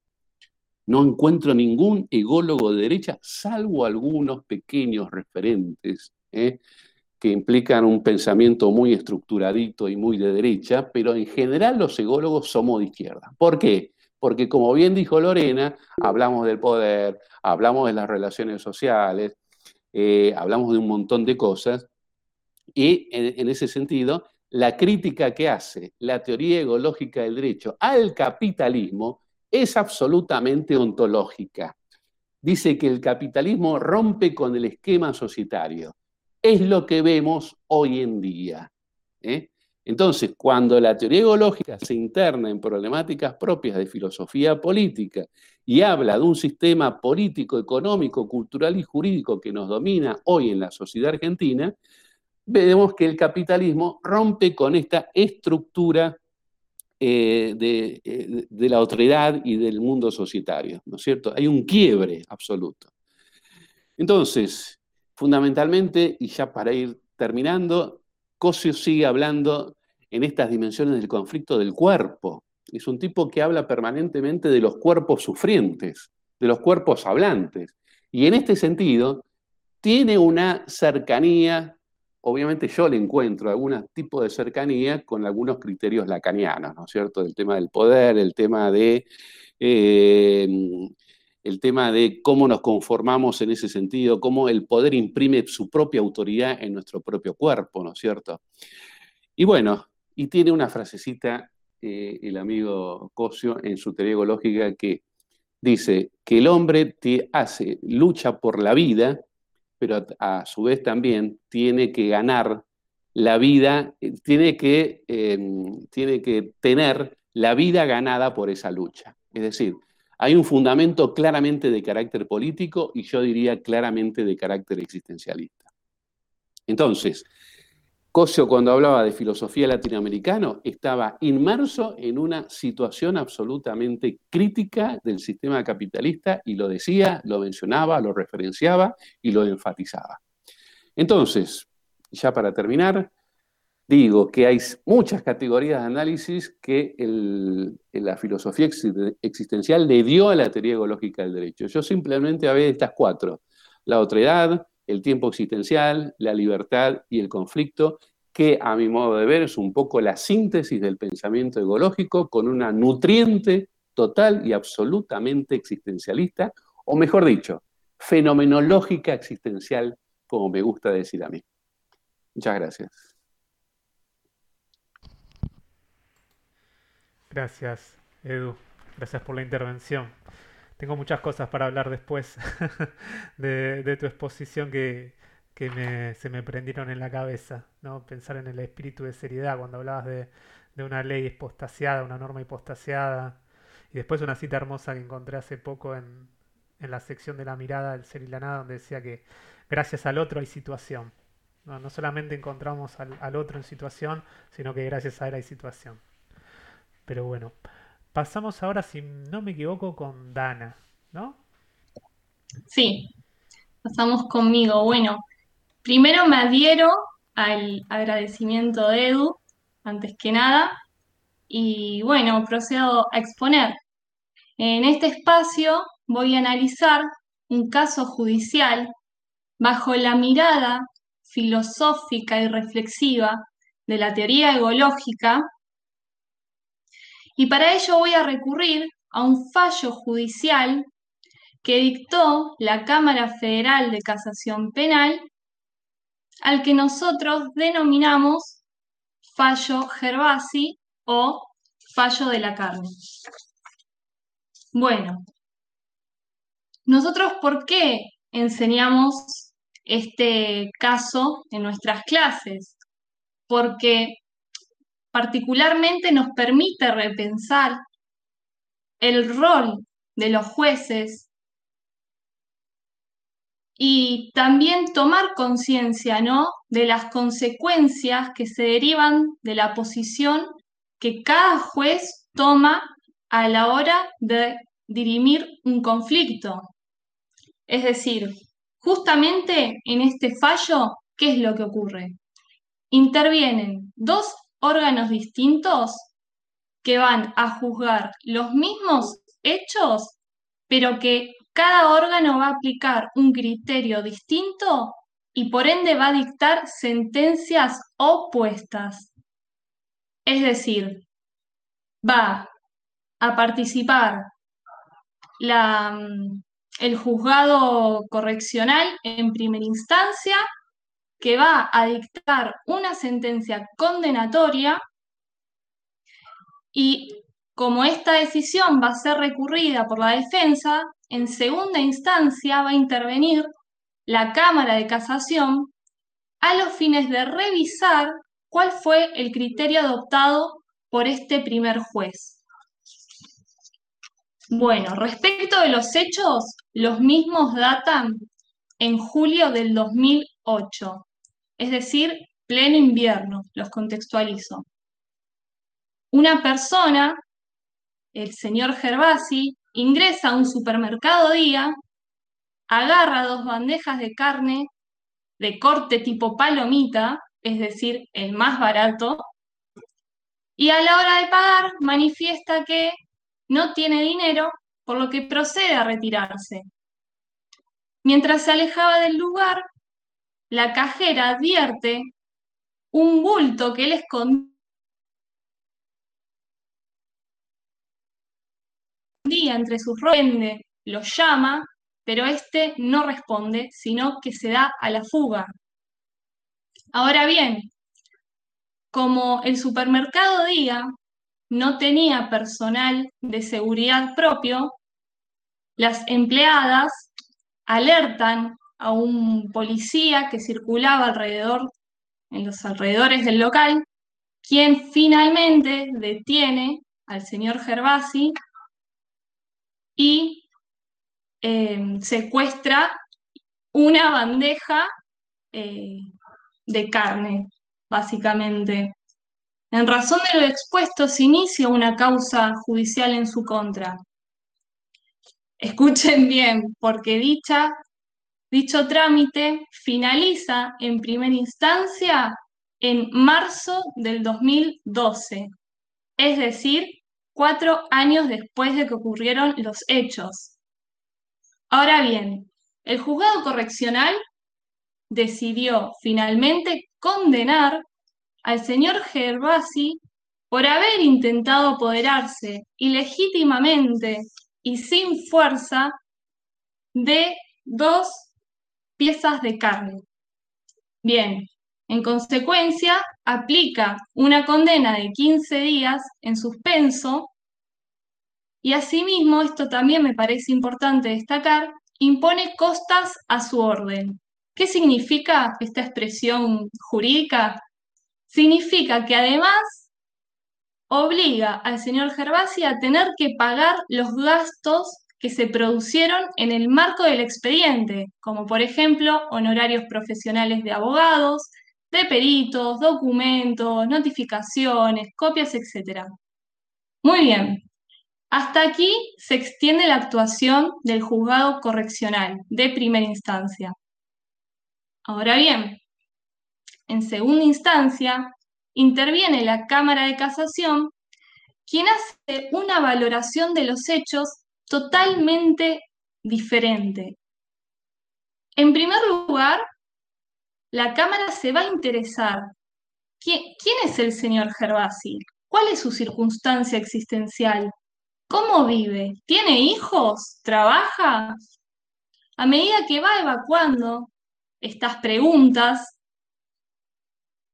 No encuentro ningún ególogo de derecha, salvo algunos pequeños referentes, ¿eh? que implican un pensamiento muy estructuradito y muy de derecha, pero en general los ególogos somos de izquierda. ¿Por qué? Porque como bien dijo Lorena, hablamos del poder, hablamos de las relaciones sociales, eh, hablamos de un montón de cosas, y en, ese sentido, la crítica que hace la teoría egológica del derecho al capitalismo es absolutamente ontológica. Dice que el capitalismo rompe con el esquema societario es lo que vemos hoy en día. ¿eh? Entonces, cuando la teoría ecológica se interna en problemáticas propias de filosofía política y habla de un sistema político, económico, cultural y jurídico que nos domina hoy en la sociedad argentina, vemos que el capitalismo rompe con esta estructura eh, de, eh, de, la otredad y del mundo societario, ¿no es cierto? Hay un quiebre absoluto. Entonces, Fundamentalmente, y ya para ir terminando, Cosio sigue hablando en estas dimensiones del conflicto del cuerpo. Es un tipo que habla permanentemente de los cuerpos sufrientes, de los cuerpos hablantes. Y en este sentido, tiene una cercanía, obviamente yo le encuentro algún tipo de cercanía con algunos criterios lacanianos, ¿no es cierto? El tema del poder, el tema de eh, el tema de cómo nos conformamos en ese sentido, cómo el poder imprime su propia autoridad en nuestro propio cuerpo, ¿no es cierto? Y bueno, y tiene una frasecita eh, el amigo Cosio en su teoría ecológica que dice que el hombre te hace, lucha por la vida, pero a, su vez también tiene que ganar la vida, eh, tiene que, em, tiene que tener la vida ganada por esa lucha. Es decir, hay un fundamento claramente de carácter político y yo diría claramente de carácter existencialista. Entonces, Cosio cuando hablaba de filosofía latinoamericana estaba inmerso en una situación absolutamente crítica del sistema capitalista y lo decía, lo mencionaba, lo referenciaba y lo enfatizaba. Entonces, ya para terminar, digo que hay muchas categorías de análisis que la filosofía existencial le dio a la teoría ecológica del derecho. Yo simplemente había estas cuatro, la otredad, el tiempo existencial, la libertad y el conflicto, que a mi modo de ver es un poco la síntesis del pensamiento ecológico con una nutriente total y absolutamente existencialista, o mejor dicho, fenomenológica existencial, como me gusta decir a mí. Muchas gracias. Gracias, Edu. Gracias por la intervención. Tengo muchas cosas para hablar después de, tu exposición que, se me prendieron en la cabeza. ¿no? Pensar en el espíritu de seriedad cuando hablabas de, una ley hipostasiada, una norma hipostasiada. Y después una cita hermosa que encontré hace poco en, la sección de la mirada del ser y la nada, donde decía que gracias al otro hay situación. No, solamente encontramos al otro en situación, sino que gracias a él hay situación. Pero bueno, pasamos ahora, si no me equivoco, con Dana, ¿no? Sí, pasamos conmigo. Bueno, primero me adhiero al agradecimiento de Edu, antes que nada, y bueno, procedo a exponer. En este espacio voy a analizar un caso judicial bajo la mirada filosófica y reflexiva de la teoría egológica, y para ello voy a recurrir a un fallo judicial que dictó la Cámara Federal de Casación Penal, al que nosotros denominamos fallo Gervasi o fallo de la carne. Bueno, nosotros ¿por qué enseñamos este caso en nuestras clases? Porque particularmente nos permite repensar el rol de los jueces y también tomar conciencia, ¿no? De las consecuencias que se derivan de la posición que cada juez toma a la hora de dirimir un conflicto. Es decir, justamente en este fallo, ¿qué es lo que ocurre? Intervienen dos órganos distintos que van a juzgar los mismos hechos, pero que cada órgano va a aplicar un criterio distinto y por ende va a dictar sentencias opuestas. Es decir, va a participar mm, el juzgado correccional en primera instancia, que va a dictar una sentencia condenatoria y como esta decisión va a ser recurrida por la defensa, en segunda instancia va a intervenir la Cámara de Casación a los fines de revisar cuál fue el criterio adoptado por este primer juez. Bueno, respecto de los hechos, los mismos datan en julio del 2008, es decir, pleno invierno, los contextualizo. Una persona, el señor Gervasi, ingresa a un supermercado día, agarra dos bandejas de carne de corte tipo palomita, es decir, el más barato, y a la hora de pagar manifiesta que no tiene dinero, por lo que procede a retirarse. Mientras se alejaba del lugar, la cajera advierte un bulto que él escondía entre sus ropas, lo llama, pero este no responde, sino que se da a la fuga. Ahora bien, como el supermercado Día no tenía personal de seguridad propio, las empleadas alertan a un policía que circulaba alrededor, en los alrededores del local, quien finalmente detiene al señor Gervasi y em, secuestra una bandeja eh, de carne, básicamente. En razón de lo expuesto, se inicia una causa judicial en su contra. Escuchen bien, porque dicha, dicho trámite finaliza en primera instancia en marzo del 2012, es decir, cuatro años después de que ocurrieron los hechos. Ahora bien, el juzgado correccional decidió finalmente condenar al señor Gervasi por haber intentado apoderarse ilegítimamente y sin fuerza de dos piezas de carne. Bien, en consecuencia, aplica una condena de 15 días en suspenso y asimismo, esto también me parece importante destacar, impone costas a su orden. ¿Qué significa esta expresión jurídica? Significa que además obliga al señor Gervasi a tener que pagar los gastos que se produjeron en el marco del expediente, como por ejemplo honorarios profesionales de abogados, de peritos, documentos, notificaciones, copias, etc. Muy bien. Hasta aquí se extiende la actuación del juzgado correccional de primera instancia. Ahora bien, en segunda instancia, interviene la Cámara de Casación, quien hace una valoración de los hechos totalmente diferente. En primer lugar, la Cámara se va a interesar. ¿Quién, es el señor Gervasi? ¿Cuál es su circunstancia existencial? ¿Cómo vive? ¿Tiene hijos? ¿Trabaja? A medida que va evacuando estas preguntas,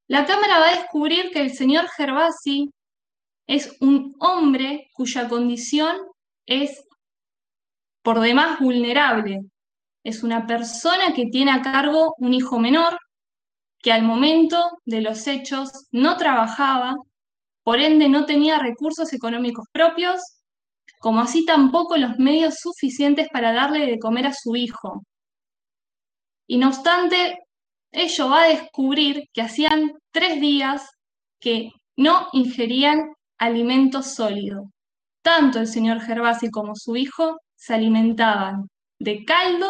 la Cámara va a descubrir que el señor Gervasi es un hombre cuya condición es por demás vulnerable. Es una persona que tiene a cargo un hijo menor, que al momento de los hechos no trabajaba, por ende no tenía recursos económicos propios, como así tampoco los medios suficientes para darle de comer a su hijo. Y no obstante, ello va a descubrir que hacían tres días que no ingerían alimento sólido. Tanto el señor Gervasi como su hijo se alimentaban de caldo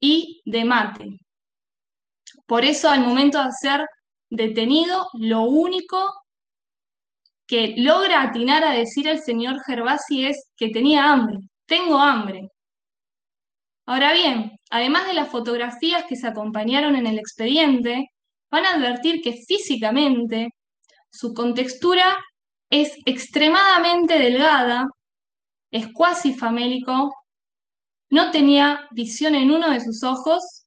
y de mate. Por eso al momento de ser detenido, lo único que logra atinar a decir el señor Gervasi es que tenía hambre, tengo hambre. Ahora bien, además de las fotografías que se acompañaron en el expediente, van a advertir que físicamente su contextura es extremadamente delgada, es cuasi famélico, no tenía visión en uno de sus ojos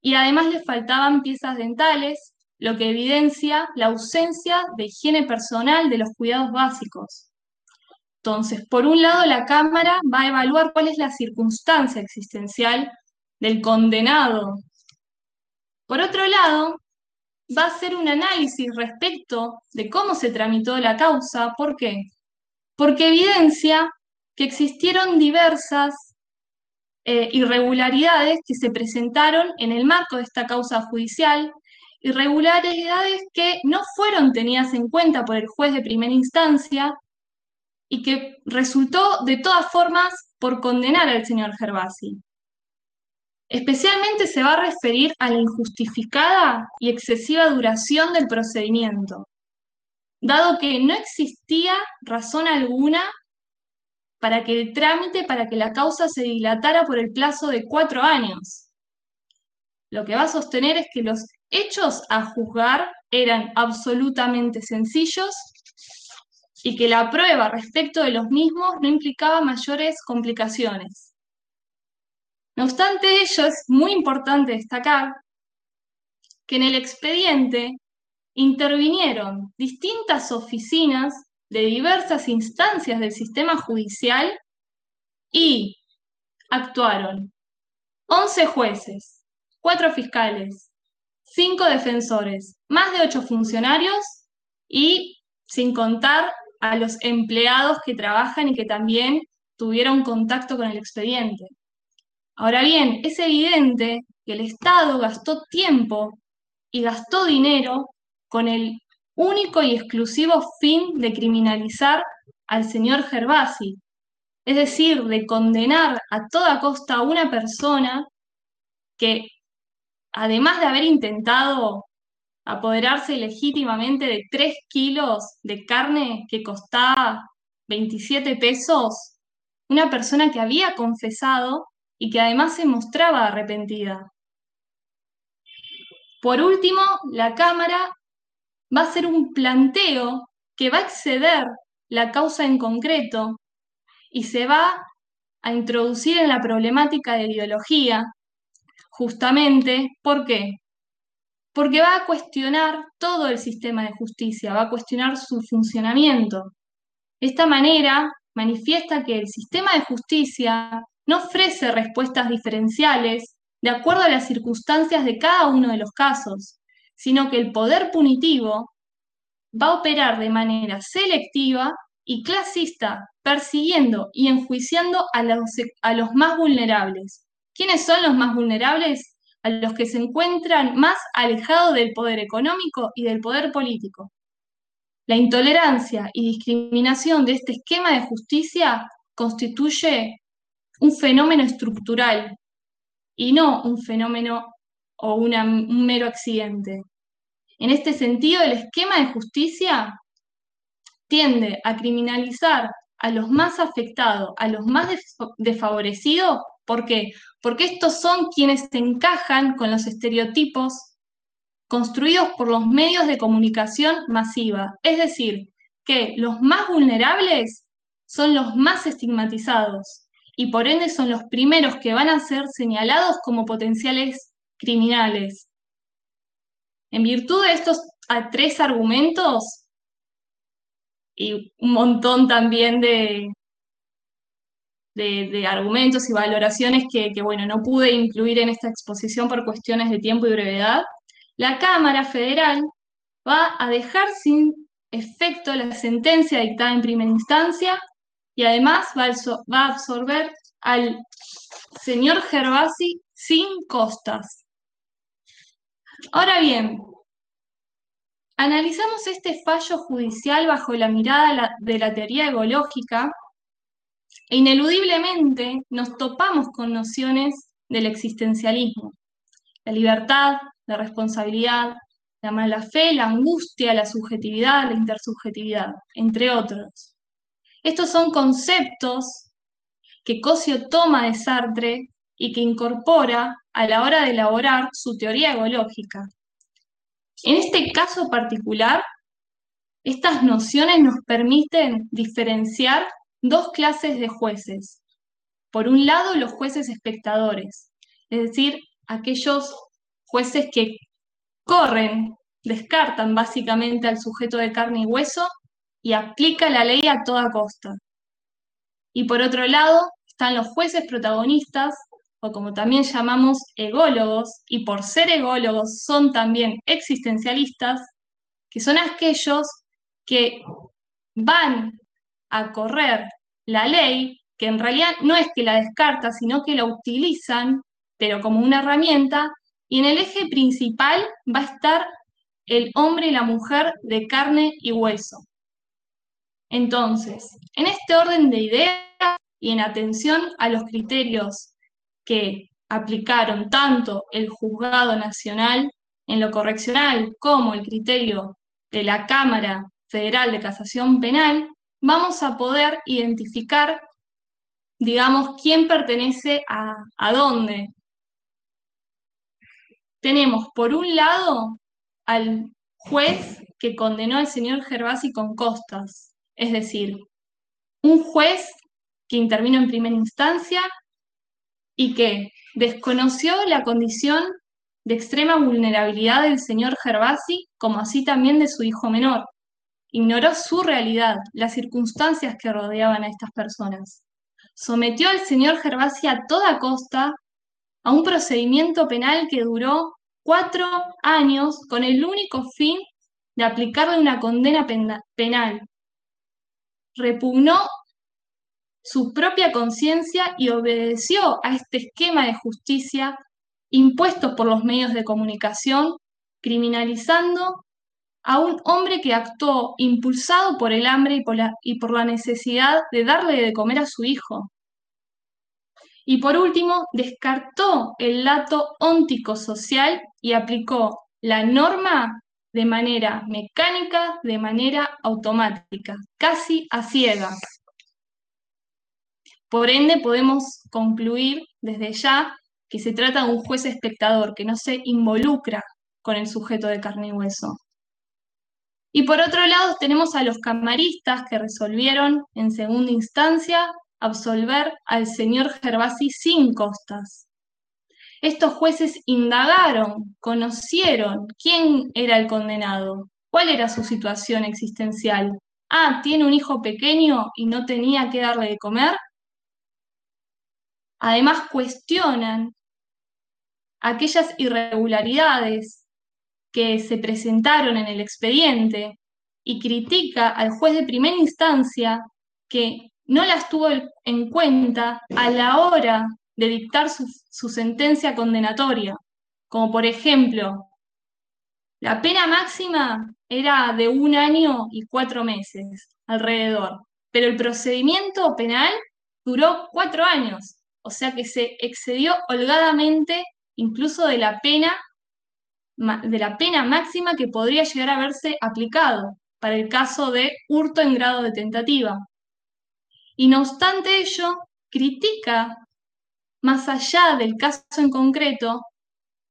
y además le faltaban piezas dentales, lo que evidencia la ausencia de higiene personal de los cuidados básicos. Entonces, por un lado, la Cámara va a evaluar cuál es la circunstancia existencial del condenado. Por otro lado, va a hacer un análisis respecto de cómo se tramitó la causa. ¿Por qué? Porque evidencia que existieron diversas eh, irregularidades que se presentaron en el marco de esta causa judicial, irregularidades que no fueron tenidas en cuenta por el juez de primera instancia y que resultó de todas formas por condenar al señor Gervasi. Especialmente se va a referir a la injustificada y excesiva duración del procedimiento, dado que no existía razón alguna para que el trámite, para que la causa se dilatara por el plazo de cuatro años. Lo que va a sostener es que los hechos a juzgar eran absolutamente sencillos y que la prueba respecto de los mismos no implicaba mayores complicaciones. No obstante ello, es muy importante destacar que en el expediente intervinieron distintas oficinas de diversas instancias del sistema judicial y actuaron 11 jueces, 4 fiscales, 5 defensores, más de 8 funcionarios y sin contar a los empleados que trabajan y que también tuvieron contacto con el expediente. Ahora bien, es evidente que el Estado gastó tiempo y gastó dinero con el único y exclusivo fin de criminalizar al señor Gervasi, es decir, de condenar a toda costa a una persona que, además de haber intentado apoderarse legítimamente de 3 kilos de carne que costaba 27 pesos, una persona que había confesado y que además se mostraba arrepentida. Por último, la Cámara va a ser un planteo que va a exceder la causa en concreto y se va a introducir en la problemática de ideología, justamente, ¿por qué? Porque va a cuestionar todo el sistema de justicia, va a cuestionar su funcionamiento. De esta manera, manifiesta que el sistema de justicia no ofrece respuestas diferenciales de acuerdo a las circunstancias de cada uno de los casos, sino que el poder punitivo va a operar de manera selectiva y clasista, persiguiendo y enjuiciando a los, a los más vulnerables. ¿Quiénes son los más vulnerables? A los que se encuentran más alejados del poder económico y del poder político. La intolerancia y discriminación de este esquema de justicia constituye un fenómeno estructural y no un fenómeno o un mero accidente. En este sentido, el esquema de justicia tiende a criminalizar a los más afectados, a los más desfavorecidos. ¿Por qué? Porque estos son quienes se encajan con los estereotipos construidos por los medios de comunicación masiva. Es decir, que los más vulnerables son los más estigmatizados y por ende son los primeros que van a ser señalados como potenciales criminales. En virtud de estos tres argumentos y un montón también de, de, argumentos y valoraciones que, que, bueno, no pude incluir en esta exposición por cuestiones de tiempo y brevedad, la Cámara Federal va a dejar sin efecto la sentencia dictada en primera instancia y además va a, absorber al señor Gervasi sin costas. Ahora bien, analizamos este fallo judicial bajo la mirada de la teoría egológica e ineludiblemente nos topamos con nociones del existencialismo, la libertad, la responsabilidad, la mala fe, la angustia, la subjetividad, la intersubjetividad, entre otros. Estos son conceptos que Cosio toma de Sartre y que incorpora a la hora de elaborar su teoría egológica. En este caso particular, estas nociones nos permiten diferenciar dos clases de jueces. Por un lado, los jueces espectadores, es decir, aquellos jueces que corren, descartan básicamente al sujeto de carne y hueso y aplica la ley a toda costa. Y por otro lado, están los jueces protagonistas, o como también llamamos ególogos, y por ser ególogos son también existencialistas, que son aquellos que van a correr la ley, que en realidad no es que la descarta, sino que la utilizan, pero como una herramienta, y en el eje principal va a estar el hombre y la mujer de carne y hueso. Entonces, en este orden de ideas y en atención a los criterios que aplicaron tanto el juzgado nacional en lo correccional como el criterio de la Cámara Federal de Casación Penal, vamos a poder identificar, digamos, quién pertenece a, a dónde. Tenemos, por un lado, al juez que condenó al señor Gervasi con costas, es decir, un juez que intervino en primera instancia y que desconoció la condición de extrema vulnerabilidad del señor Gervasi, como así también de su hijo menor ignoró su realidad, las circunstancias que rodeaban a estas personas. Sometió al señor Gervasi a toda costa a un procedimiento penal que duró cuatro años con el único fin de aplicarle una condena penal. Repugnó su propia conciencia y obedeció a este esquema de justicia impuesto por los medios de comunicación, criminalizando a un hombre que actuó impulsado por el hambre y por, la, y por la necesidad de darle de comer a su hijo. Y por último, descartó el lato óntico social y aplicó la norma de manera mecánica, de manera automática, casi a ciegas. Por ende, podemos concluir desde ya que se trata de un juez espectador que no se involucra con el sujeto de carne y hueso. Y por otro lado tenemos a los camaristas que resolvieron en segunda instancia absolver al señor Gervasi sin costas. Estos jueces indagaron, conocieron quién era el condenado, cuál era su situación existencial. Ah, tiene un hijo pequeño y no tenía que darle de comer. Además cuestionan aquellas irregularidades que se presentaron en el expediente y critica al juez de primera instancia que no las tuvo en cuenta a la hora de dictar su, su sentencia condenatoria, como por ejemplo, la pena máxima era de un año y cuatro meses alrededor, pero el procedimiento penal duró cuatro años, o sea que se excedió holgadamente incluso de la pena de la pena máxima que podría llegar a haberse aplicado para el caso de hurto en grado de tentativa. Y no obstante ello, critica, más allá del caso en concreto,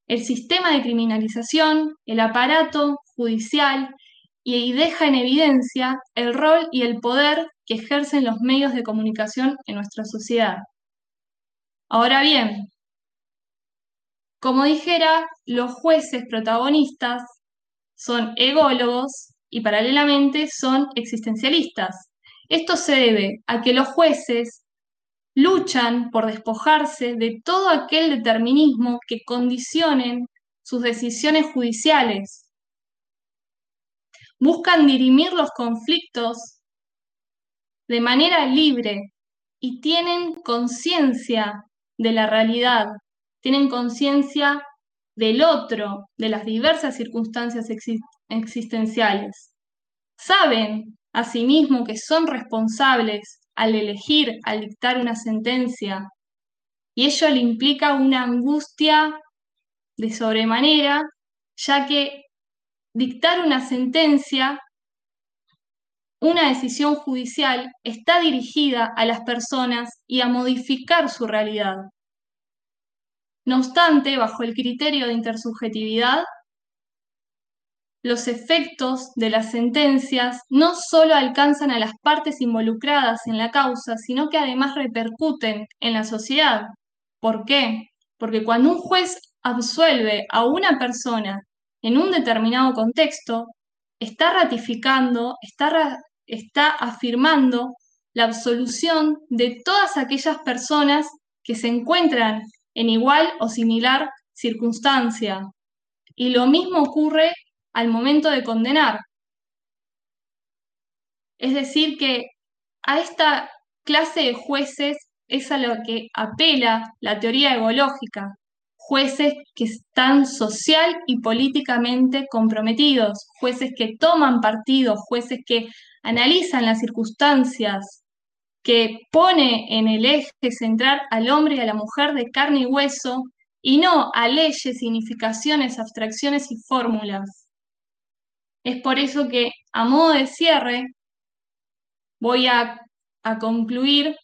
el sistema de criminalización, el aparato judicial y deja en evidencia el rol y el poder que ejercen los medios de comunicación en nuestra sociedad. Ahora bien, como dijera, los jueces protagonistas son ególogos y paralelamente son existencialistas. Esto se debe a que los jueces luchan por despojarse de todo aquel determinismo que condicionen sus decisiones judiciales. Buscan dirimir los conflictos de manera libre y tienen conciencia de la realidad, tienen conciencia del otro, de las diversas circunstancias existenciales. Saben asimismo que son responsables al elegir, al dictar una sentencia, y ello le implica una angustia de sobremanera, ya que dictar una sentencia, una decisión judicial, está dirigida a las personas y a modificar su realidad. No obstante, bajo el criterio de intersubjetividad, los efectos de las sentencias no solo alcanzan a las partes involucradas en la causa, sino que además repercuten en la sociedad. ¿Por qué? Porque cuando un juez absuelve a una persona en un determinado contexto, está ratificando, está, está afirmando la absolución de todas aquellas personas que se encuentran en igual o similar circunstancia. Y lo mismo ocurre al momento de condenar. Es decir, que a esta clase de jueces es a lo que apela la teoría egológica, jueces que están social y políticamente comprometidos, jueces que toman partido, jueces que analizan las circunstancias, que pone en el eje central al hombre y a la mujer de carne y hueso y no a leyes, significaciones, abstracciones y fórmulas. Es por eso que, a modo de cierre, voy a, concluir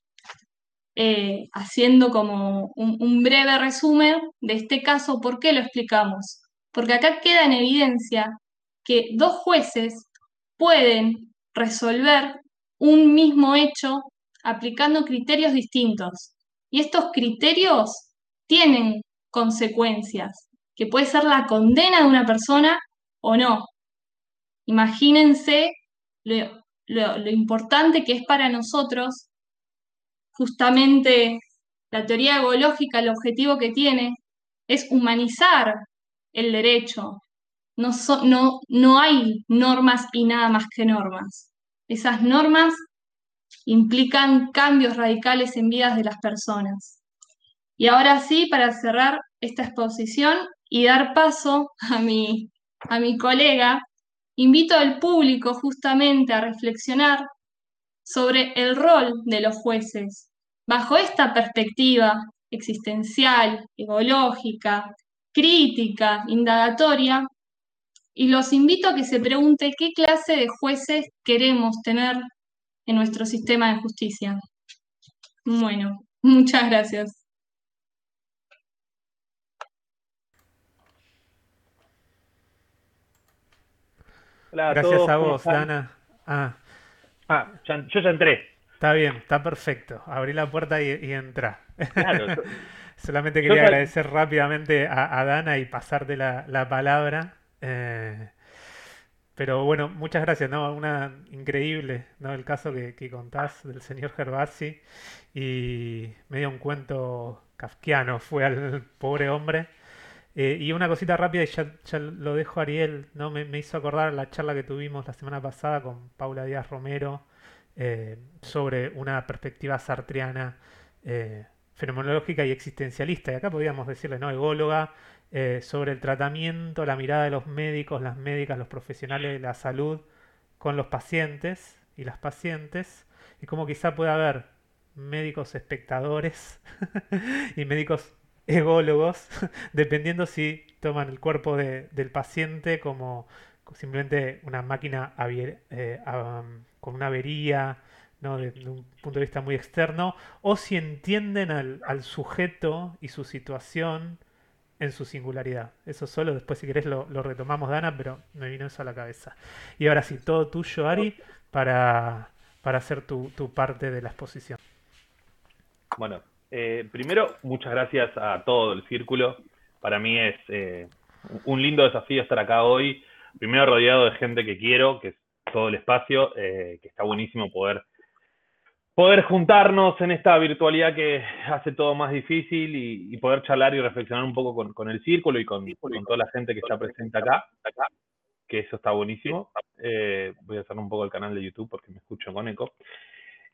eh, haciendo como un, breve resumen de este caso. ¿Por qué lo explicamos? Porque acá queda en evidencia que dos jueces pueden resolver un mismo hecho aplicando criterios distintos. Y estos criterios tienen consecuencias, que puede ser la condena de una persona o no. Imagínense lo, importante que es para nosotros justamente la teoría ecológica, el objetivo que tiene es humanizar el derecho. No, no, no hay normas y nada más que normas. Esas normas implican cambios radicales en vidas de las personas. Y ahora sí, para cerrar esta exposición y dar paso a mi, a mi colega, Invito al público justamente a reflexionar sobre el rol de los jueces bajo esta perspectiva existencial, ecológica, crítica, indagatoria, y los invito a que se pregunte qué clase de jueces queremos tener en nuestro sistema de justicia. Bueno, muchas gracias. Gracias a, vos, Dana. Ah. ah yo ya entré. Está bien, está perfecto. Abrí la puerta y, entra. Solamente quería agradecer rápidamente a, Dana y pasarte la, palabra. Eh, pero bueno, muchas gracias, ¿no? Una increíble, ¿no? El caso que, que contás del señor Gervasi y medio un cuento kafkiano fue al pobre hombre. Eh, y una cosita rápida, y ya, lo dejo Ariel, ¿no? Me, hizo acordar la charla que tuvimos la semana pasada con Paula Díaz Romero eh, sobre una perspectiva sartriana fenomenológica y existencialista. Y acá podríamos decirle, ¿no? Ególoga, sobre el tratamiento, la mirada de los médicos, las médicas, los profesionales de la salud con los pacientes y las pacientes, y cómo quizá puede haber médicos espectadores y médicos ególogos, dependiendo si toman el cuerpo del paciente como simplemente una máquina eh, con una avería, ¿no? de, un punto de vista muy externo, o si entienden al, sujeto y su situación en su singularidad. Eso solo, después si querés lo, retomamos, Dana, pero me vino eso a la cabeza. Y ahora sí, todo tuyo, Ari, para, para hacer tu, parte de la exposición. Bueno, eh, primero, muchas gracias a todo el círculo. Para mí es eh, un lindo desafío estar acá hoy. Primero rodeado de gente que quiero, que es todo el espacio, eh, que está buenísimo poder poder juntarnos en esta virtualidad que hace todo más difícil y, poder charlar y reflexionar un poco con, el círculo y con, toda la gente que está presente acá, que eso está buenísimo. Eh, voy a hacer un poco el canal de YouTube porque me escucho con eco.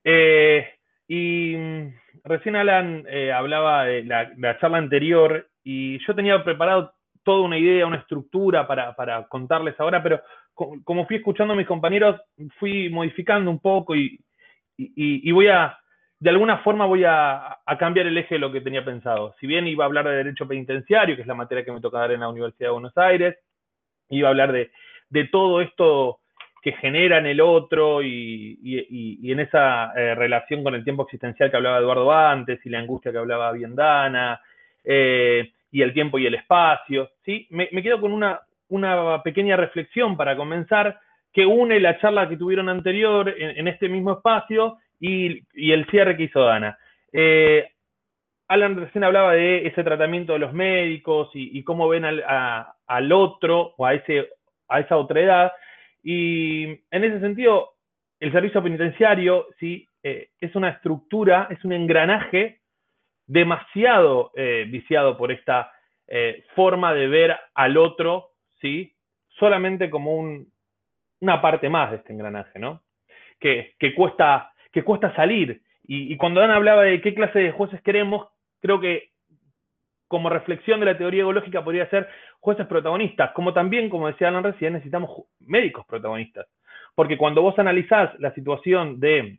Eh, y mm, recién Alan eh, hablaba de la, charla anterior y yo tenía preparado toda una idea, una estructura para, contarles ahora, pero como fui escuchando a mis compañeros, fui modificando un poco y, y, voy a, de alguna forma voy a, cambiar el eje de lo que tenía pensado. Si bien iba a hablar de derecho penitenciario, que es la materia que me toca dar en la Universidad de Buenos Aires, iba a hablar de, todo esto que genera en el otro y, en esa eh, relación con el tiempo existencial que hablaba Eduardo antes y la angustia que hablaba Viendana eh, y el tiempo y el espacio. ¿sí? Me, quedo con una, una pequeña reflexión para comenzar que une la charla que tuvieron anterior en, este mismo espacio y, el cierre que hizo Dana. Eh, Alan recién hablaba de ese tratamiento de los médicos y, cómo ven al, otro o a, ese, a esa otra edad. Y en ese sentido, el servicio penitenciario ¿sí? Eh, es una estructura, es un engranaje demasiado eh, viciado por esta forma de ver al otro ¿sí? solamente como un, una parte más de este engranaje, ¿no? Que, cuesta, que cuesta salir. Y, cuando Dan hablaba de qué clase de jueces queremos, creo que como reflexión de la teoría ecológica podría ser jueces protagonistas, como también, como decía Alan recién, necesitamos médicos protagonistas. Porque cuando vos analizás la situación de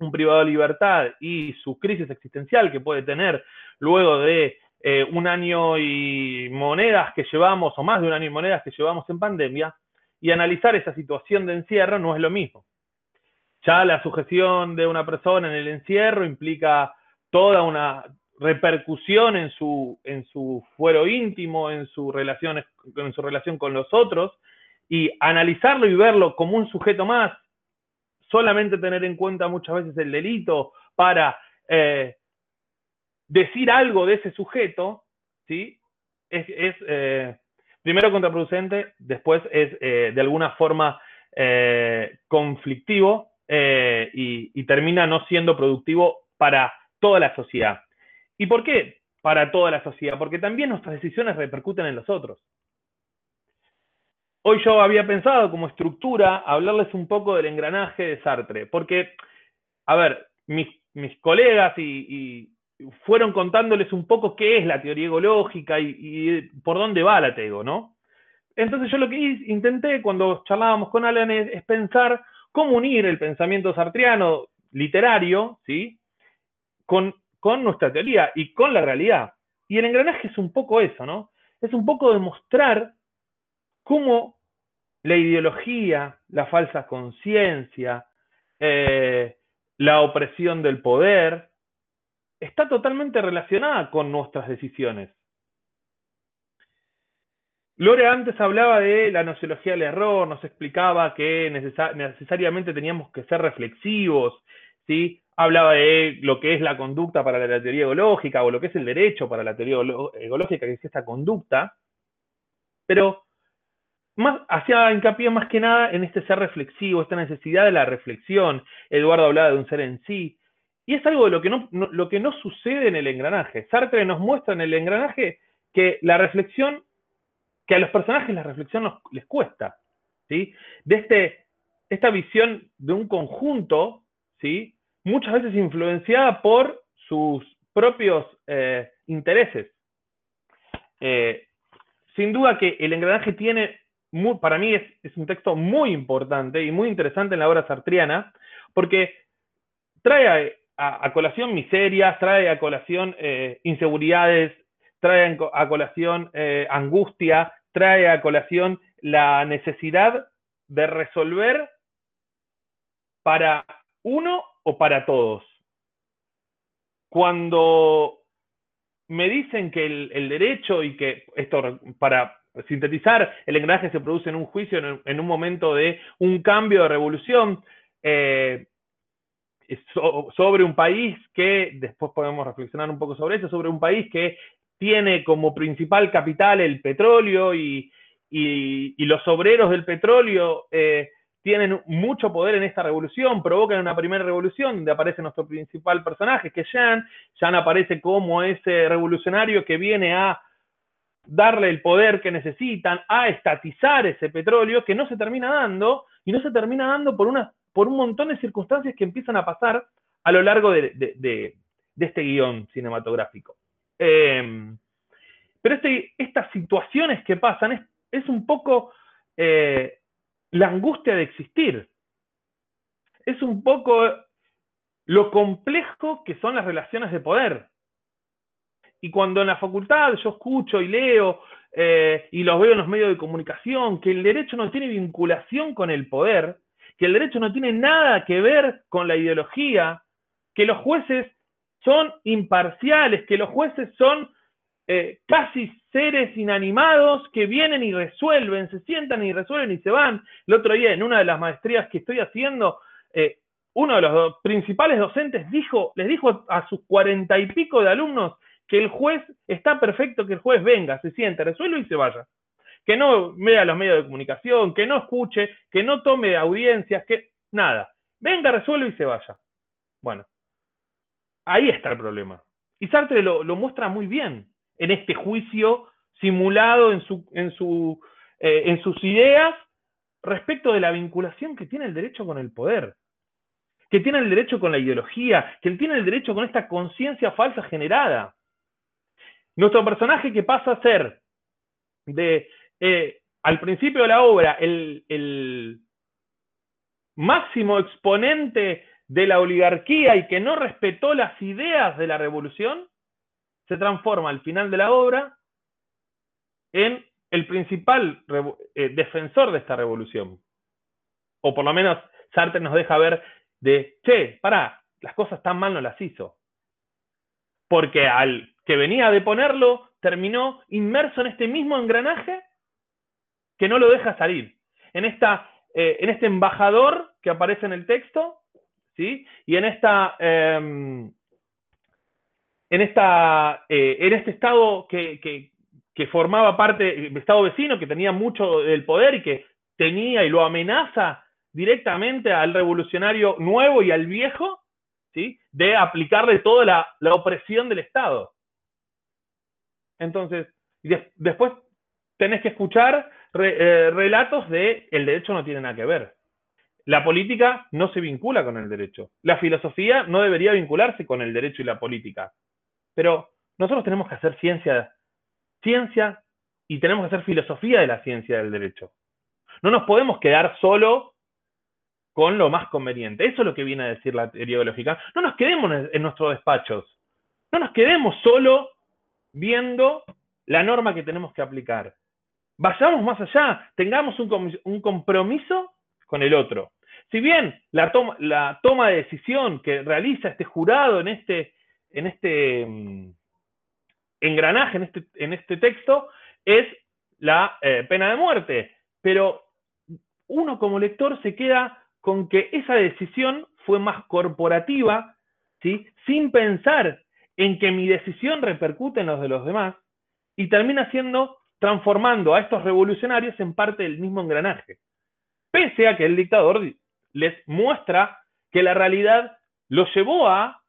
un privado de libertad y su crisis existencial que puede tener luego de eh, un año y monedas que llevamos, o más de un año y monedas que llevamos en pandemia, y analizar esa situación de encierro no es lo mismo. Ya la sujeción de una persona en el encierro implica toda una repercusión en su, en su fuero íntimo, en su, relación, en su relación con los otros, y analizarlo y verlo como un sujeto más, solamente tener en cuenta muchas veces el delito para eh, decir algo de ese sujeto, ¿sí? es, eh, primero contraproducente, después es eh, de alguna forma eh, conflictivo eh, y, termina no siendo productivo para toda la sociedad. ¿Y por qué para toda la sociedad? Porque también nuestras decisiones repercuten en los otros. Hoy yo había pensado como estructura hablarles un poco del engranaje de Sartre, porque, a ver, mis, colegas y fueron contándoles un poco qué es la teoría egológica y, por dónde va la tego, ¿no? Entonces yo lo que intenté cuando charlábamos con Alan es, pensar cómo unir el pensamiento sartriano literario, ¿sí? Con, con nuestra teoría y con la realidad. Y el engranaje es un poco eso, ¿no? Es un poco demostrar cómo la ideología, la falsa conciencia, eh, la opresión del poder, está totalmente relacionada con nuestras decisiones. Lore antes hablaba de la nociología del error, nos explicaba que necesariamente teníamos que ser reflexivos, ¿sí? hablaba de lo que es la conducta para la teoría ecológica o lo que es el derecho para la teoría ecológica, que es esta conducta, pero hacía hincapié más que nada en este ser reflexivo, esta necesidad de la reflexión. Eduardo hablaba de un ser en sí, y es algo de lo que no, lo que no sucede en el engranaje. Sartre nos muestra en el engranaje que la reflexión, que a los personajes la reflexión les cuesta. ¿sí? De este, esta visión de un conjunto, ¿sí? muchas veces influenciada por sus propios eh, intereses. Eh, sin duda que el engranaje tiene, para mí es, es, un texto muy importante y muy interesante en la obra sartriana, porque trae a, colación miserias, trae a colación eh, inseguridades, trae a colación eh, angustia, trae a colación la necesidad de resolver para uno o para todos. Cuando me dicen que el, derecho y que esto, para sintetizar, el engranaje se produce en un juicio, en, un momento de un cambio de revolución, eh, sobre un país que, después podemos reflexionar un poco sobre eso, sobre un país que tiene como principal capital el petróleo y, los obreros del petróleo eh, tienen mucho poder en esta revolución, provocan una primera revolución donde aparece nuestro principal personaje, que es Jean. Jean aparece como ese revolucionario que viene a darle el poder que necesitan, a estatizar ese petróleo que no se termina dando, y no se termina dando por, una, por un montón de circunstancias que empiezan a pasar a lo largo de, este guion cinematográfico. Em, pero este, estas situaciones que pasan es, un poco eh, la angustia de existir. Es un poco lo complejo que son las relaciones de poder. Y cuando en la facultad yo escucho y leo eh, y los veo en los medios de comunicación que el derecho no tiene vinculación con el poder, que el derecho no tiene nada que ver con la ideología, que los jueces son imparciales, que los jueces son eh, casi seres inanimados que vienen y resuelven, se sientan y resuelven y se van. El otro día, en una de las maestrías que estoy haciendo, eh, uno de los principales docentes dijo, les dijo a sus cuarenta y pico de alumnos que el juez está perfecto, que el juez venga, se siente, resuelva y se vaya. Que no vea los medios de comunicación, que no escuche, que no tome audiencias, que nada. Venga, resuelve y se vaya. Bueno, ahí está el problema. Y Sartre lo muestra muy bien en este juicio simulado en, eh, en sus ideas respecto de la vinculación que tiene el derecho con el poder, que tiene el derecho con la ideología, que tiene el derecho con esta conciencia falsa generada. Nuestro personaje que pasa a ser de, eh, al principio de la obra, el, máximo exponente de la oligarquía y que no respetó las ideas de la revolución, se transforma al final de la obra en el principal eh, defensor de esta revolución. O por lo menos Sartre nos deja ver de, che, pará, las cosas tan mal no las hizo. Porque al que venía a deponerlo, terminó inmerso en este mismo engranaje que no lo deja salir. En, esta, eh, en este embajador que aparece en el texto, ¿sí? Y en esta em, en, esta, eh, en este estado que, formaba parte, estado vecino, que tenía mucho del poder y que tenía y lo amenaza directamente al revolucionario nuevo y al viejo, ¿sí? de aplicarle toda la, opresión del Estado. Entonces, después tenés que escuchar eh, relatos de el derecho no tiene nada que ver. La política no se vincula con el derecho. La filosofía no debería vincularse con el derecho y la política. Pero nosotros tenemos que hacer ciencia, y tenemos que hacer filosofía de la ciencia del derecho. No nos podemos quedar solo con lo más conveniente. Eso es lo que viene a decir la teoría biológica. No nos quedemos en nuestros despachos. No nos quedemos solo viendo la norma que tenemos que aplicar. Vayamos más allá, tengamos un, compromiso con el otro. Si bien la toma, de decisión que realiza este jurado en este, este mm, engranaje, en este, en este texto, es la eh, pena de muerte. Pero uno como lector se queda con que esa decisión fue más corporativa, sin pensar en que mi decisión repercute en los de los demás, y termina siendo transformando a estos revolucionarios en parte del mismo engranaje. Pese a que el dictador les muestra que la realidad los llevó a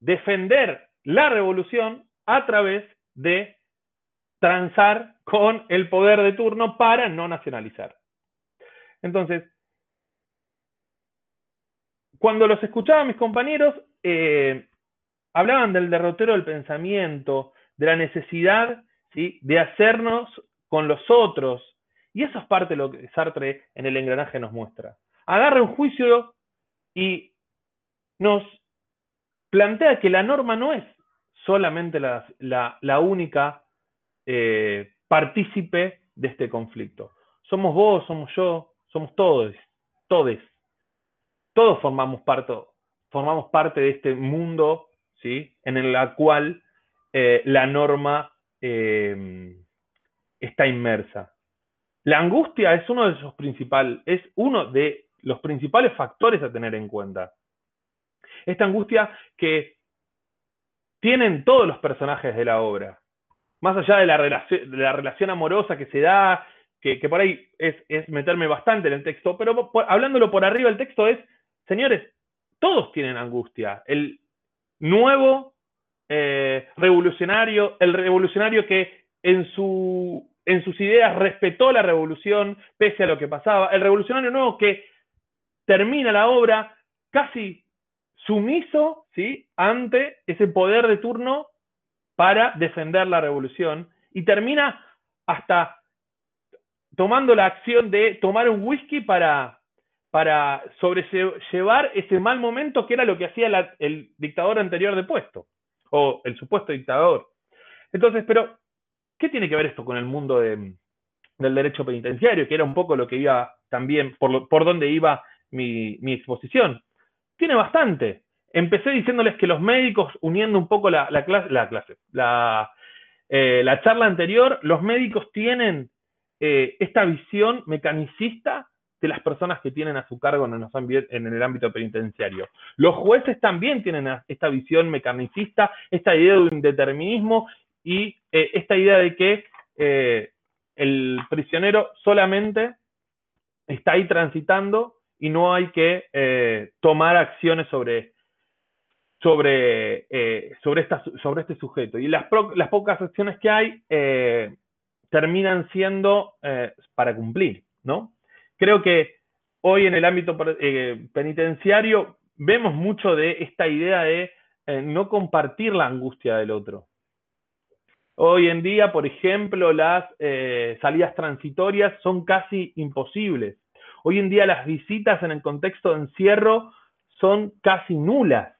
defender la revolución a través de transar con el poder de turno para no nacionalizar. Entonces, cuando los escuchaba mis compañeros, eh, hablaban del derrotero del pensamiento, de la necesidad de hacernos con los otros, y eso es parte de lo que Sartre en el engranaje nos muestra. Agarra un juicio y nos plantea que la norma no es solamente la, única eh, partícipe de este conflicto. Somos vos, somos yo, somos todos, todos. Todos formamos parte, formamos parte de este mundo ¿sí? en el cual eh, la norma eh, está inmersa. La angustia es uno de los principales factores a tener en cuenta. Esta angustia que tienen todos los personajes de la obra, más allá de la relación, de la relación amorosa que se da, que, por ahí es, meterme bastante en el texto, pero hablándolo por arriba el texto es, señores, todos tienen angustia. El nuevo eh, revolucionario, el revolucionario que en, su, en sus ideas respetó la revolución pese a lo que pasaba, el revolucionario nuevo que termina la obra casi sumiso ¿sí? ante ese poder de turno para defender la revolución y termina hasta tomando la acción de tomar un whisky para, para sobrellevar ese mal momento que era lo que hacía el dictador anterior de puesto, o el supuesto dictador. Entonces, pero, ¿qué tiene que ver esto con el mundo del derecho penitenciario? Que era un poco lo que iba también, por, por donde iba mi, exposición. Tiene bastante. Empecé diciéndoles que los médicos, uniendo un poco la, clase, la, clase eh, la charla anterior, los médicos tienen eh, esta visión mecanicista de las personas que tienen a su cargo en, el ámbito penitenciario. Los jueces también tienen esta visión mecanicista, esta idea de un determinismo y eh, esta idea de que eh, el prisionero solamente está ahí transitando y no hay que tomar acciones sobre, sobre, sobre, sobre este sujeto. Y las, pocas acciones que hay terminan siendo eh, para cumplir, ¿no? Creo que hoy en el ámbito eh, penitenciario vemos mucho de esta idea de eh, no compartir la angustia del otro. Hoy en día, por ejemplo, las salidas transitorias son casi imposibles. Hoy en día las visitas en el contexto de encierro son casi nulas,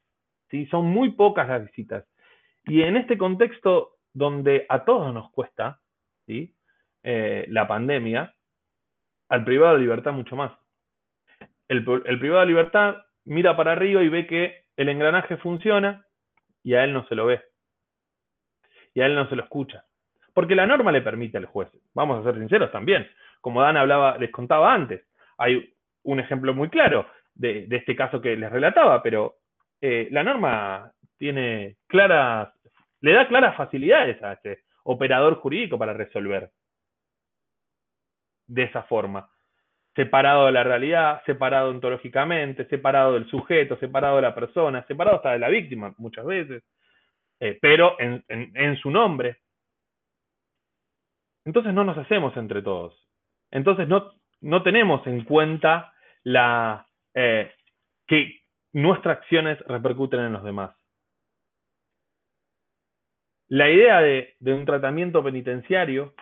¿sí? son muy pocas las visitas. Y en este contexto donde a todos nos cuesta, ¿sí? Eh, la pandemia, al privado de libertad mucho más. El, privado de libertad mira para arriba y ve que el engranaje funciona y a él no se lo ve. Y a él no se lo escucha. Porque la norma le permite al juez. Vamos a ser sinceros también. Como Dan hablaba, les contaba antes. Hay un ejemplo muy claro de, este caso que les relataba, pero eh, la norma tiene claras, le da claras facilidades a este operador jurídico para resolver de esa forma. Separado de la realidad, separado ontológicamente, separado del sujeto, separado de la persona, separado hasta de la víctima muchas veces, eh, pero en, su nombre. Entonces no nos hacemos entre todos. Entonces no, no tenemos en cuenta la, eh, que nuestras acciones repercuten en los demás. La idea de, un tratamiento penitenciario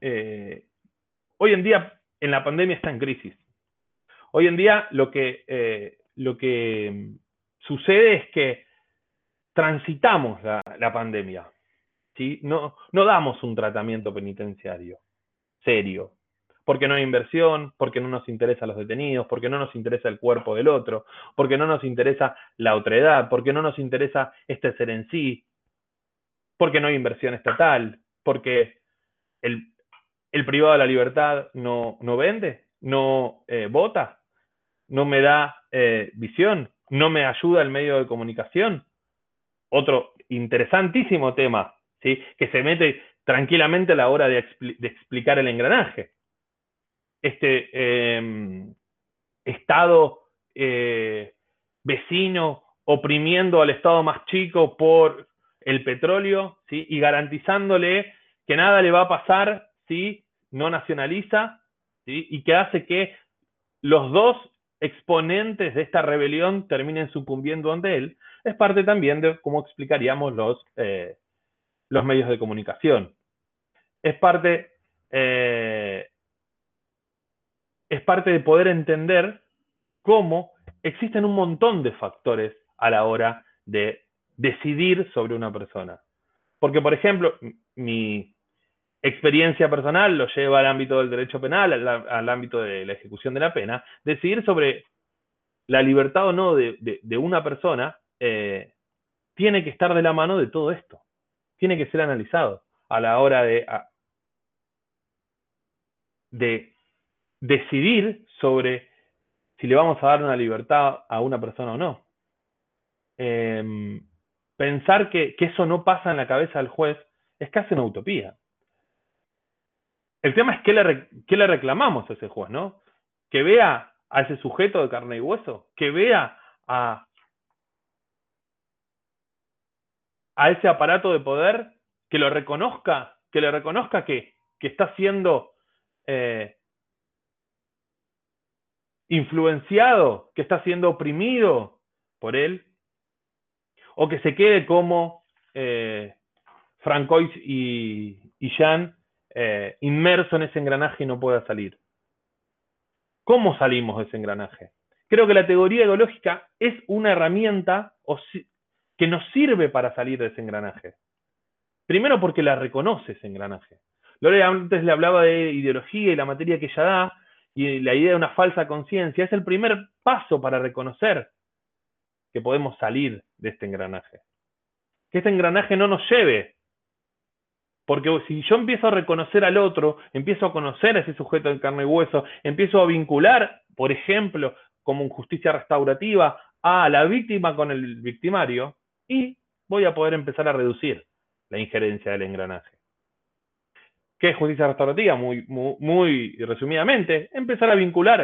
eh, hoy en día en la pandemia está en crisis. Hoy en día lo que, eh, lo que mm, sucede es que transitamos la, pandemia. ¿sí? No, no damos un tratamiento penitenciario serio, porque no hay inversión, porque no nos interesa los detenidos, porque no nos interesa el cuerpo del otro, porque no nos interesa la otredad, porque no nos interesa este ser en sí, porque no hay inversión estatal, porque el, el privado de la libertad no, no vende, no eh, vota, no me da eh, visión, no me ayuda el medio de comunicación. Otro interesantísimo tema, ¿sí? que se mete tranquilamente a la hora de, explicar el engranaje. Este em, Estado eh, vecino oprimiendo al Estado más chico por el petróleo ¿sí? y garantizándole que nada le va a pasar no nacionaliza y que hace que los dos exponentes de esta rebelión terminen sucumbiendo ante él, es parte también de cómo explicaríamos los, eh, los medios de comunicación. Es parte, eh, es parte de poder entender cómo existen un montón de factores a la hora de decidir sobre una persona. Porque, por ejemplo, mi, experiencia personal lo lleva al ámbito del derecho penal, al, ámbito de la ejecución de la pena, decidir sobre la libertad o no de, una persona eh, tiene que estar de la mano de todo esto. tiene que ser analizado a la hora de, de decidir sobre si le vamos a dar una libertad a una persona o no. Em, pensar que, eso no pasa en la cabeza del juez es casi una utopía. El tema es qué le, qué le reclamamos a ese juez, ¿no? Que vea a ese sujeto de carne y hueso, que vea a, a ese aparato de poder, que lo reconozca, que le reconozca que, que está siendo eh, influenciado, que está siendo oprimido por él, o que se quede como eh, Francois y, y Jean eh, inmerso en ese engranaje y no pueda salir. ¿Cómo salimos de ese engranaje? Creo que la teoría ideológica es una herramienta que nos sirve para salir de ese engranaje. Primero porque la reconoce ese engranaje. Lore antes le hablaba de ideología y la materia que ella da, y la idea de una falsa conciencia. Es el primer paso para reconocer que podemos salir de este engranaje. Que este engranaje no nos lleve porque si yo empiezo a reconocer al otro, empiezo a conocer a ese sujeto de carne y hueso, empiezo a vincular, por ejemplo, como justicia restaurativa, a la víctima con el victimario, y voy a poder empezar a reducir la injerencia del engranaje. ¿Qué es justicia restaurativa? Muy, muy, resumidamente, empezar a vincular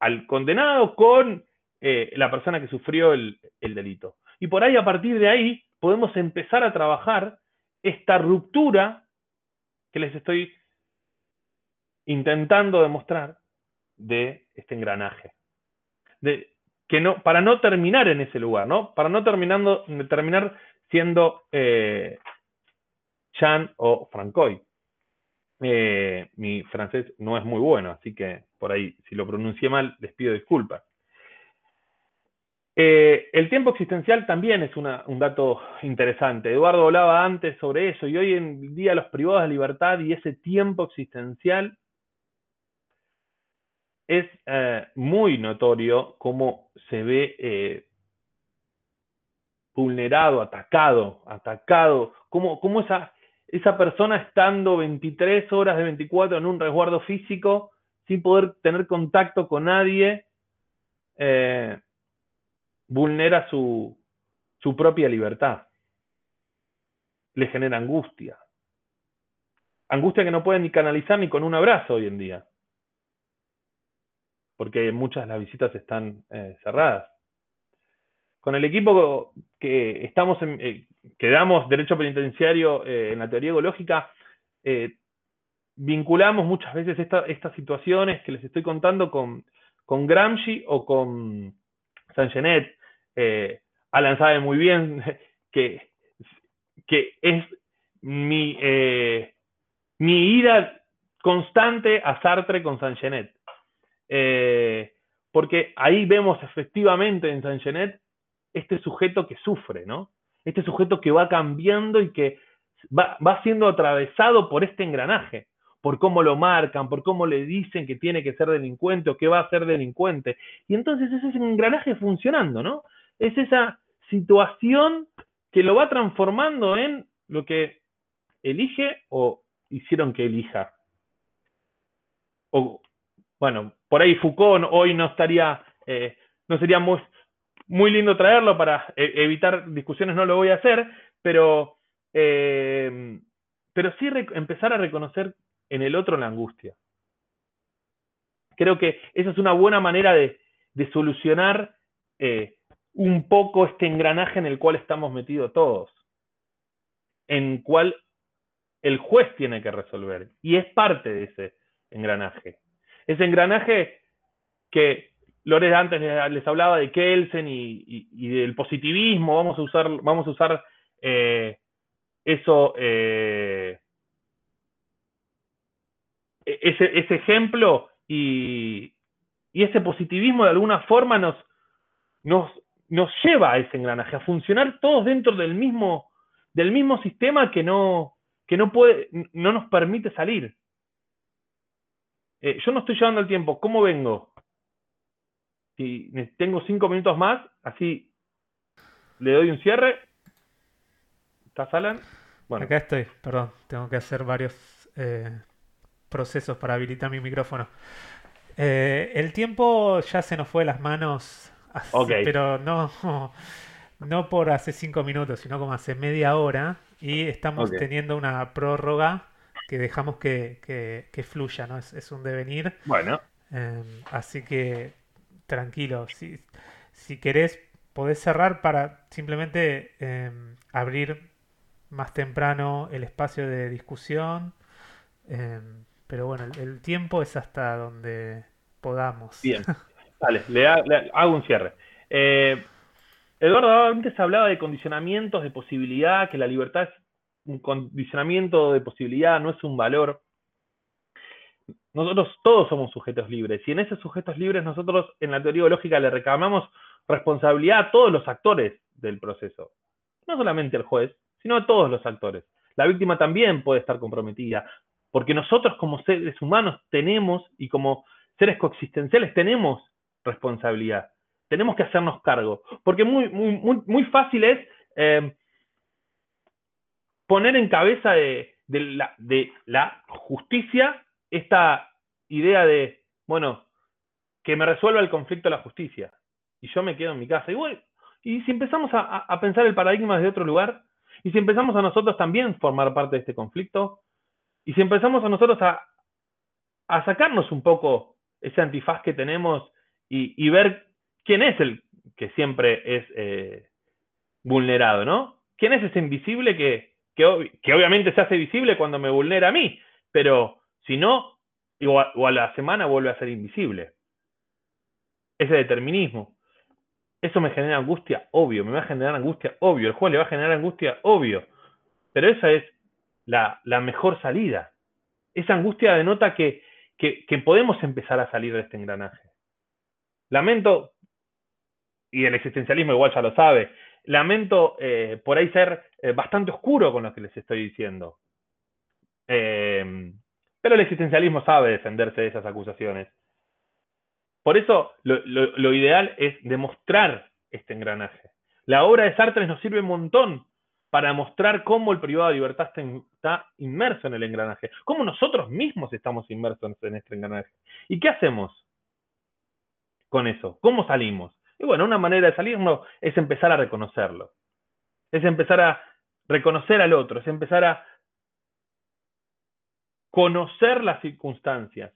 al, condenado con eh, la persona que sufrió el delito. Y por ahí, a partir de ahí, podemos empezar a trabajar esta ruptura que les estoy intentando demostrar de este engranaje. De, que no, para no terminar en ese lugar, ¿no? Para no terminando, terminar siendo eh, Jean o Francois. Eh, mi francés no es muy bueno, así que por ahí, si lo pronuncié mal, les pido disculpas. Eh, el tiempo existencial también es un dato interesante. Eduardo hablaba antes sobre eso y hoy en día los privados de libertad y ese tiempo existencial es eh, muy notorio cómo se ve eh, vulnerado, atacado, atacado, cómo, cómo esa, esa persona estando 23 horas de 24 en un resguardo físico sin poder tener contacto con nadie, vulnera su, su propia libertad. Le genera angustia. Angustia que no pueden ni canalizar ni con un abrazo hoy en día. Porque muchas de las visitas están eh, cerradas. Con el equipo que estamos en, eh, que damos derecho penitenciario eh, en la teoría ecológica, vinculamos muchas veces estas situaciones que les estoy contando con, con Gramsci o con Saint Genet, eh, Alan sabe muy bien que, que es mi, eh, mi ida constante a Sartre con Saint Genet. Eh, porque ahí vemos efectivamente en Saint Genet este sujeto que sufre, ¿no? Este sujeto que va cambiando y que va, va siendo atravesado por este engranaje por cómo lo marcan, por cómo le dicen que tiene que ser delincuente o que va a ser delincuente. Y entonces ese es un engranaje funcionando, ¿no? Es esa situación que lo va transformando en lo que elige o hicieron que elija. O, bueno, por ahí Foucault hoy no estaría, eh, no sería muy, muy lindo traerlo para e, evitar discusiones, no lo voy a hacer, pero, eh, pero sí empezar a reconocer en el otro la angustia. Creo que esa es una buena manera de, solucionar eh, un poco este engranaje en el cual estamos metidos todos, en cual el juez tiene que resolver, y es parte de ese engranaje. Ese engranaje que Lores antes les, hablaba de Kelsen y, del positivismo, vamos a usar, vamos a usar eh, eso eh, ese, ese ejemplo y, ese positivismo de alguna forma nos, nos, nos lleva a ese engranaje, a funcionar todos dentro del mismo, del mismo sistema que no, que no, puede, no nos permite salir. Eh, yo no estoy llevando el tiempo, ¿cómo vengo? Si tengo cinco minutos más, así le doy un cierre. ¿Estás, Alan? Bueno, Acá estoy, perdón, tengo que hacer varios eh, procesos para habilitar mi micrófono. Eh, el tiempo ya se nos fue de las manos, así- pero no, no por hace cinco minutos, sino como hace media hora, y estamos teniendo una prórroga que dejamos que, que- que fluya, ¿no? Es, es un devenir. bueno, Eh, así que tranquilo, si, si querés podés cerrar para simplemente eh, abrir más temprano el espacio de discusión. eh, pero bueno, el, el tiempo es hasta donde podamos. bien. Dale, le, ha- le hago un cierre. Eh, Eduardo, antes hablaba de condicionamientos de posibilidad, que la libertad es un condicionamiento de posibilidad, no es un valor. Nosotros todos somos sujetos libres y en esos sujetos libres nosotros en la teoría lógica le reclamamos responsabilidad a todos los actores del proceso. No solamente al juez, sino a todos los actores. La víctima también puede estar comprometida, porque nosotros como seres humanos tenemos y como seres coexistenciales tenemos responsabilidad. Tenemos que hacernos cargo, porque muy, muy, muy, fácil es eh, poner en cabeza de, la, justicia esta idea de, bueno, que me resuelva el conflicto la justicia y yo me quedo en mi casa. Y, y si empezamos a- a pensar el paradigma desde otro lugar, y si empezamos a nosotros también formar parte de este conflicto, y si empezamos a nosotros a, sacarnos un poco ese antifaz que tenemos y, ver quién es el que siempre es eh, vulnerado, ¿no? ¿Quién es ese invisible que, que, ob- que obviamente se hace visible cuando me vulnera a mí, pero si no, o a, la semana vuelve a ser invisible? Ese determinismo. Eso me genera angustia, obvio, me va a generar angustia, obvio, el juez le va a generar angustia, obvio, pero esa es la, mejor salida. Esa angustia denota que, que, podemos empezar a salir de este engranaje. Lamento, y el existencialismo igual ya lo sabe, lamento eh, por ahí ser eh, bastante oscuro con lo que les estoy diciendo. Eh, pero el existencialismo sabe defenderse de esas acusaciones. Por eso lo, lo- lo ideal es demostrar este engranaje. La obra de Sartre nos sirve un montón para mostrar cómo el privado de libertad está, in- está inmerso en el engranaje, cómo nosotros mismos estamos inmersos en este engranaje. ¿Y qué hacemos con eso? ¿Cómo salimos? Y bueno, una manera de salirnos es empezar a reconocerlo. Es empezar a reconocer al otro, es empezar a conocer las circunstancias,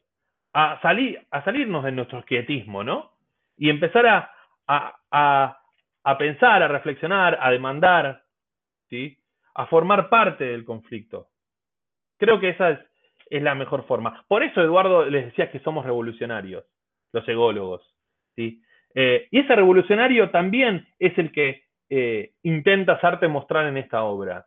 a, salir, a salirnos de nuestro quietismo, ¿no? Y empezar a, a pensar, a reflexionar, a demandar, ¿sí? A formar parte del conflicto. Creo que esa es, la mejor forma. Por eso, Eduardo, les decía que somos revolucionarios, los ególogos, ¿sí? Eh, y ese revolucionario también es el que eh, intenta mostrar en esta obra.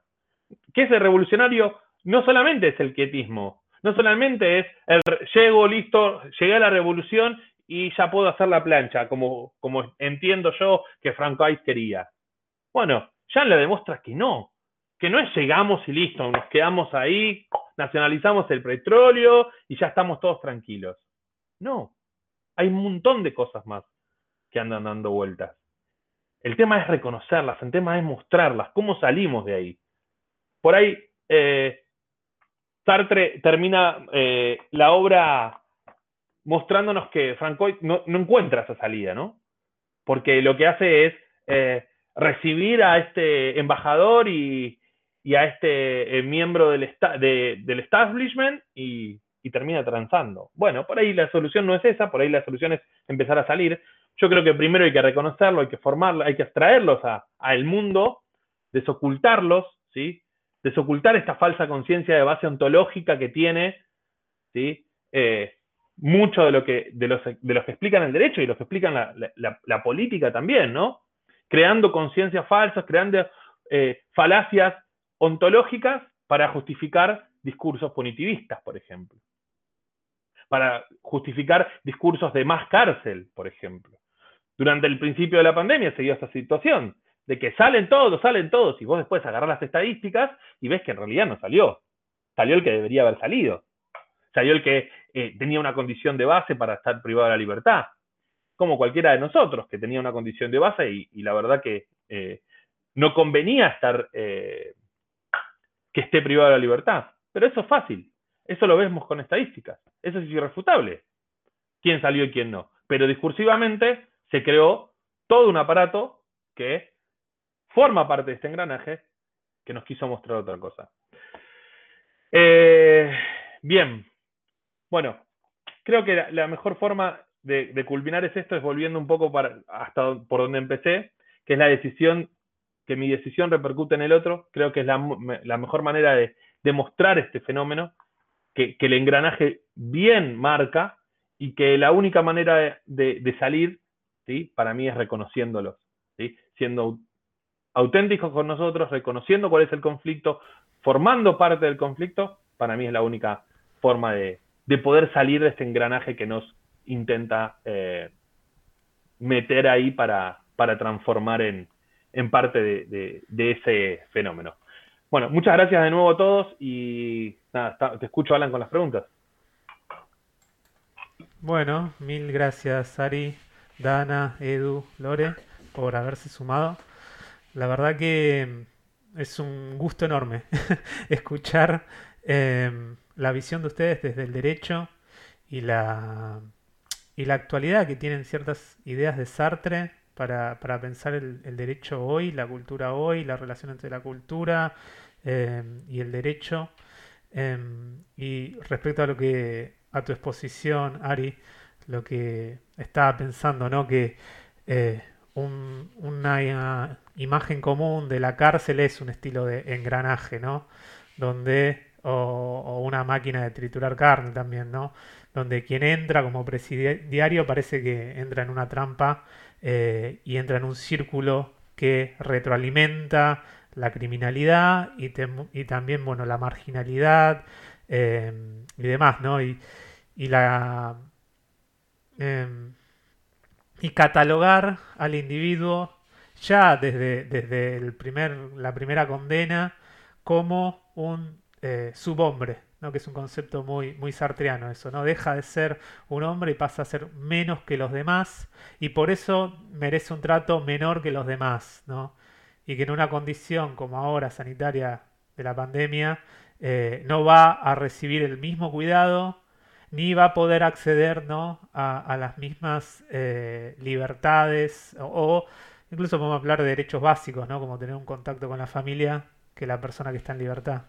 Que ese revolucionario no solamente es el quietismo, no solamente es el llego, listo, llegué a la revolución y ya puedo hacer la plancha, como, como entiendo yo que Francois quería. Bueno, ya le demuestra que no, que no es llegamos y listo, nos quedamos ahí, nacionalizamos el petróleo y ya estamos todos tranquilos. No, hay un montón de cosas más que andan dando vueltas. El tema es reconocerlas, el tema es mostrarlas, cómo salimos de ahí. Por ahí, eh, Sartre termina eh, la obra mostrándonos que Francois no, encuentra esa salida, ¿no? Porque lo que hace es eh, recibir a este embajador y, a este eh, miembro del, esta- de- del establishment y, termina transando. Bueno, por ahí la solución no es esa, por ahí la solución es empezar a salir. Yo creo que primero hay que reconocerlo, hay que formarlo, hay que extraerlos a- al mundo, desocultarlos, ¿sí? Desocultar esta falsa conciencia de base ontológica que tiene, ¿sí? Eh, mucho de lo que de los, de los que explican el derecho y los que explican la política también, ¿no? Creando conciencias falsas, creando eh, falacias ontológicas para justificar discursos punitivistas, por ejemplo. Para justificar discursos de más cárcel, por ejemplo. Durante el principio de la pandemia se dio esta situación, de que salen todos, salen todos, y vos después agarrás las estadísticas y ves que en realidad no salió. Salió el que debería haber salido. Salió el que eh, tenía una condición de base para estar privado de la libertad. Como cualquiera de nosotros, que tenía una condición de base y, la verdad que eh, no convenía estar eh, que esté privado de la libertad. Pero eso es fácil. Eso lo vemos con estadísticas. Eso es irrefutable. ¿Quién salió y quién no? Pero discursivamente se creó todo un aparato que forma parte de este engranaje que nos quiso mostrar otra cosa. Eh, bien, bueno, creo que la, mejor forma de, culminar es esto, es volviendo un poco para, hasta por donde empecé, que es la decisión, que mi decisión repercute en el otro. Creo que es la, mejor manera de, demostrar este fenómeno, que, el engranaje bien marca y que la única manera de, salir, ¿sí? para mí es reconociéndolos, ¿sí? siendo auténticos con nosotros, reconociendo cuál es el conflicto, formando parte del conflicto, para mí es la única forma de, poder salir de este engranaje que nos intenta eh, meter ahí para, para transformar en, parte de, ese fenómeno. Bueno, muchas gracias de nuevo a todos y nada, te escucho Alan con las preguntas. Bueno, mil gracias Ari, Dana, Edu, Lore por haberse sumado. La verdad que es un gusto enorme escuchar em, la visión de ustedes desde el derecho y la, y la actualidad que tienen ciertas ideas de Sartre para, pensar el, derecho hoy, la cultura hoy, la relación entre la cultura em, y el derecho. Em, y respecto a lo que a tu exposición, Ari, lo que estaba pensando, ¿no? Que eh, una imagen común de la cárcel es un estilo de engranaje, ¿no? Donde, o, una máquina de triturar carne también, ¿no? Donde quien entra como presidiario parece que entra en una trampa eh, y entra en un círculo que retroalimenta la criminalidad y, también, bueno, la marginalidad eh, y demás, ¿no? Y, la... Em, y catalogar al individuo ya desde, desde el primer, la primera condena como un eh, subhombre, ¿no? que es un concepto muy, muy sartreano eso, ¿no? Deja de ser un hombre y pasa a ser menos que los demás y por eso merece un trato menor que los demás, ¿no? Y que en una condición como ahora sanitaria de la pandemia eh, no va a recibir el mismo cuidado ni va a poder acceder ¿no? a, las mismas eh, libertades o, incluso podemos hablar de derechos básicos, ¿no? como tener un contacto con la familia que la persona que está en libertad.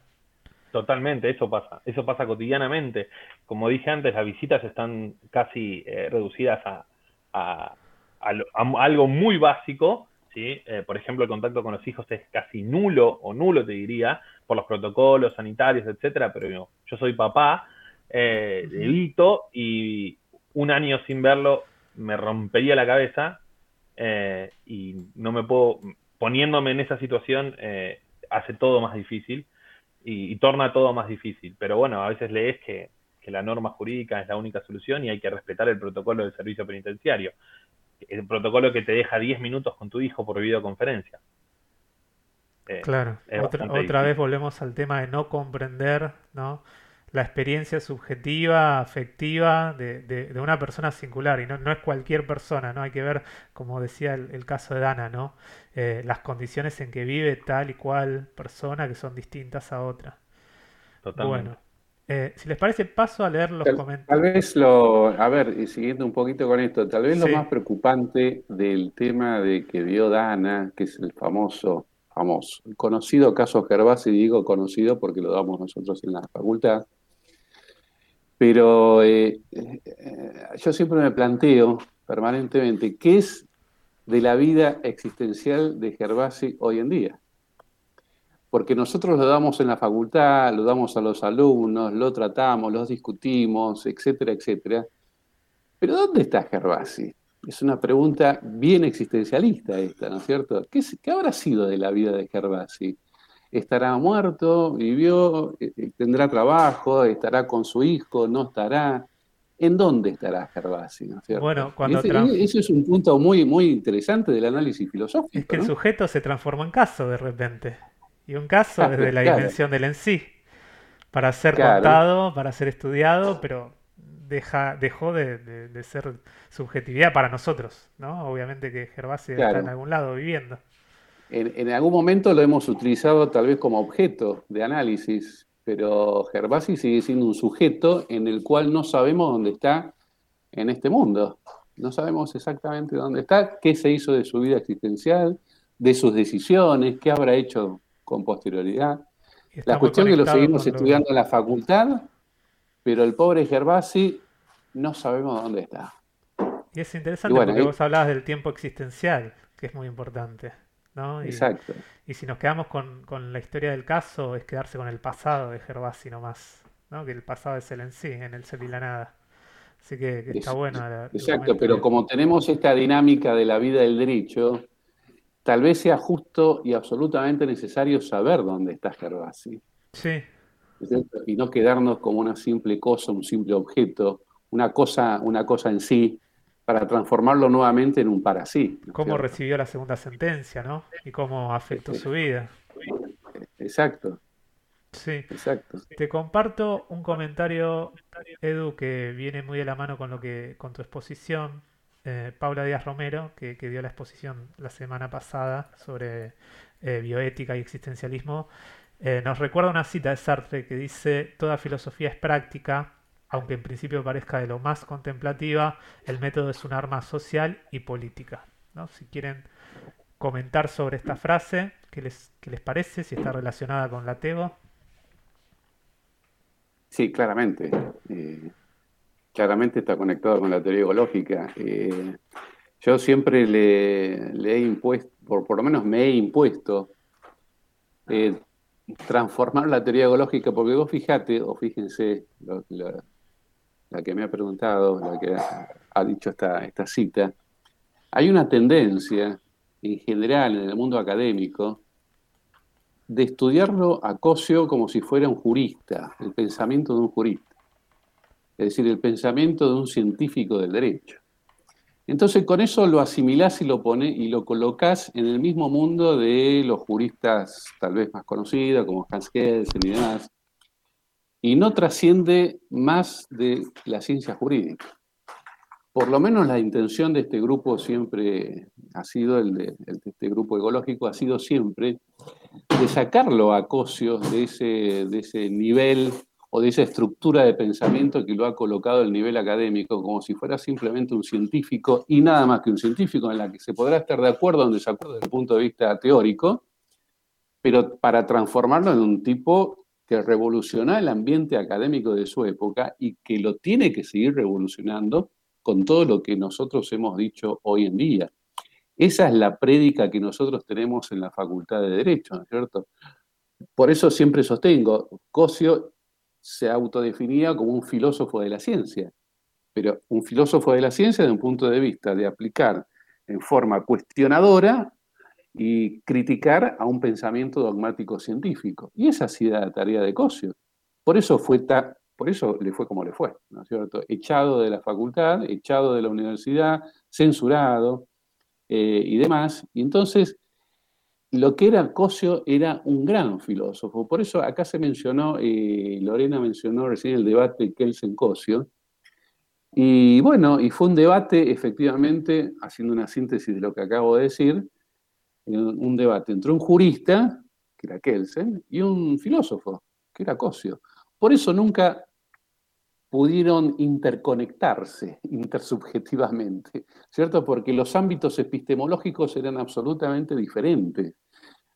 Totalmente, eso pasa, eso pasa cotidianamente. Como dije antes, las visitas están casi eh, reducidas a, algo muy básico, ¿sí? Eh, por ejemplo, el contacto con los hijos es casi nulo o nulo, te diría, por los protocolos sanitarios, etcétera, pero yo, yo soy papá eh, y un año sin verlo me rompería la cabeza eh, y no me puedo, poniéndome en esa situación, eh, hace todo más difícil y, torna todo más difícil. Pero bueno, a veces lees que, que la norma jurídica es la única solución y hay que respetar el protocolo del servicio penitenciario. El protocolo que te deja 10 minutos con tu hijo por videoconferencia. Eh, claro, otra, otra vez volvemos al tema de no comprender, ¿no? La experiencia subjetiva, afectiva de, una persona singular y no, no, es cualquier persona, ¿no? Hay que ver, como decía el, caso de Dana, ¿no? Eh, las condiciones en que vive tal y cual persona que son distintas a otra. Totalmente. Bueno, eh, si les parece, paso a leer los comentarios. Tal vez lo, a ver, y siguiendo un poquito con esto, tal vez lo más preocupante del tema de que dio Dana, que es el famoso, famoso, conocido caso Gervasi, digo conocido porque lo damos nosotros en la facultad, pero eh, eh, yo siempre me planteo permanentemente qué es de la vida existencial de Gervasi hoy en día. Porque nosotros lo damos en la facultad, lo damos a los alumnos, lo tratamos, lo discutimos, etcétera, etcétera. Pero ¿dónde está Gervasi? Es una pregunta bien existencialista esta, ¿no es cierto? ¿Qué, qué habrá sido de la vida de Gervasi? Estará muerto, vivió, eh, eh, tendrá trabajo, estará con su hijo, no estará. ¿En dónde estará Gervasi? Bueno, cuando eso es un punto muy, muy interesante del análisis filosófico. Es que el sujeto se transforma en caso de repente. Y un caso desde la dimensión del en sí. Para ser contado, para ser estudiado, pero deja, dejó de, ser subjetividad para nosotros, ¿no? Obviamente que Gervasi está en algún lado viviendo. En, algún momento lo hemos utilizado tal vez como objeto de análisis, pero Gervasi sigue siendo un sujeto en el cual no sabemos dónde está en este mundo. No sabemos exactamente dónde está, qué se hizo de su vida existencial, de sus decisiones, qué habrá hecho con posterioridad. La cuestión es que lo seguimos estudiando en la facultad, pero el pobre Gervasi no sabemos dónde está. Y es interesante porque vos hablabas del tiempo existencial, que es muy importante. ¿No? Exacto. Y si nos quedamos con, la historia del caso, es quedarse con el pasado de Gervasi nomás, ¿no? que el pasado es el en sí, en el ser y la nada. Así que, está bueno. exacto, pero como tenemos esta dinámica de la vida del derecho, tal vez sea justo y absolutamente necesario saber dónde está Gervasi. Sí. Y no quedarnos como una simple cosa, un simple objeto, una cosa, una cosa en sí, para transformarlo nuevamente en un para sí. Cómo recibió la segunda sentencia, ¿no? Y cómo afectó su vida. Exacto. Sí. Exacto. Te comparto un comentario, Edu, que viene muy de la mano con lo que, con tu exposición. Eh, Paula Díaz Romero, que, dio la exposición la semana pasada sobre eh, bioética y existencialismo, eh, nos recuerda una cita de Sartre que dice, toda filosofía es práctica, aunque en principio parezca de lo más contemplativa, el método es un arma social y política. ¿no? Si quieren comentar sobre esta frase, ¿qué les, les parece? Si está relacionada con la TEGO. Sí, claramente. Eh, claramente está conectado con la teoría ecológica. Eh, yo siempre le, he impuesto, por, por lo menos me he impuesto, eh, transformar la teoría ecológica, porque vos fíjate, o fíjense, lo, la que me ha preguntado, la que ha, dicho esta, esta cita, hay una tendencia en general en el mundo académico de estudiarlo a Cosio como si fuera un jurista, el pensamiento de un jurista, es decir, el pensamiento de un científico del derecho. Entonces con eso lo asimilás y lo pone y lo colocas en el mismo mundo de los juristas tal vez más conocidos, como Hans Kelsen y demás, y no trasciende más de la ciencia jurídica. Por lo menos la intención de este grupo siempre ha sido, el de, este grupo ecológico ha sido siempre de sacarlo a Cosio de ese, de ese nivel o de esa estructura de pensamiento que lo ha colocado el nivel académico, como si fuera simplemente un científico y nada más que un científico en la que se podrá estar de acuerdo o en desacuerdo desde el punto de vista teórico, pero para transformarlo en un tipo que revoluciona el ambiente académico de su época y que lo tiene que seguir revolucionando con todo lo que nosotros hemos dicho hoy en día. Esa es la prédica que nosotros tenemos en la Facultad de Derecho, ¿no es cierto? Por eso siempre sostengo, Cosio se autodefinía como un filósofo de la ciencia, pero un filósofo de la ciencia desde un punto de vista de aplicar en forma cuestionadora y criticar a un pensamiento dogmático científico. Y esa ha sido la tarea de Cosio. Por eso, fue por eso le fue como le fue, ¿no es cierto? Echado de la facultad, echado de la universidad, censurado eh, y demás. Y entonces, lo que era Cosio era un gran filósofo. Por eso acá se mencionó, eh, Lorena mencionó recién el debate Kelsen-Cosio. Y bueno, y fue un debate, efectivamente, haciendo una síntesis de lo que acabo de decir, un debate entre un jurista, que era Kelsen, y un filósofo, que era Cosio. Por eso nunca pudieron interconectarse intersubjetivamente, ¿cierto? Porque los ámbitos epistemológicos eran absolutamente diferentes.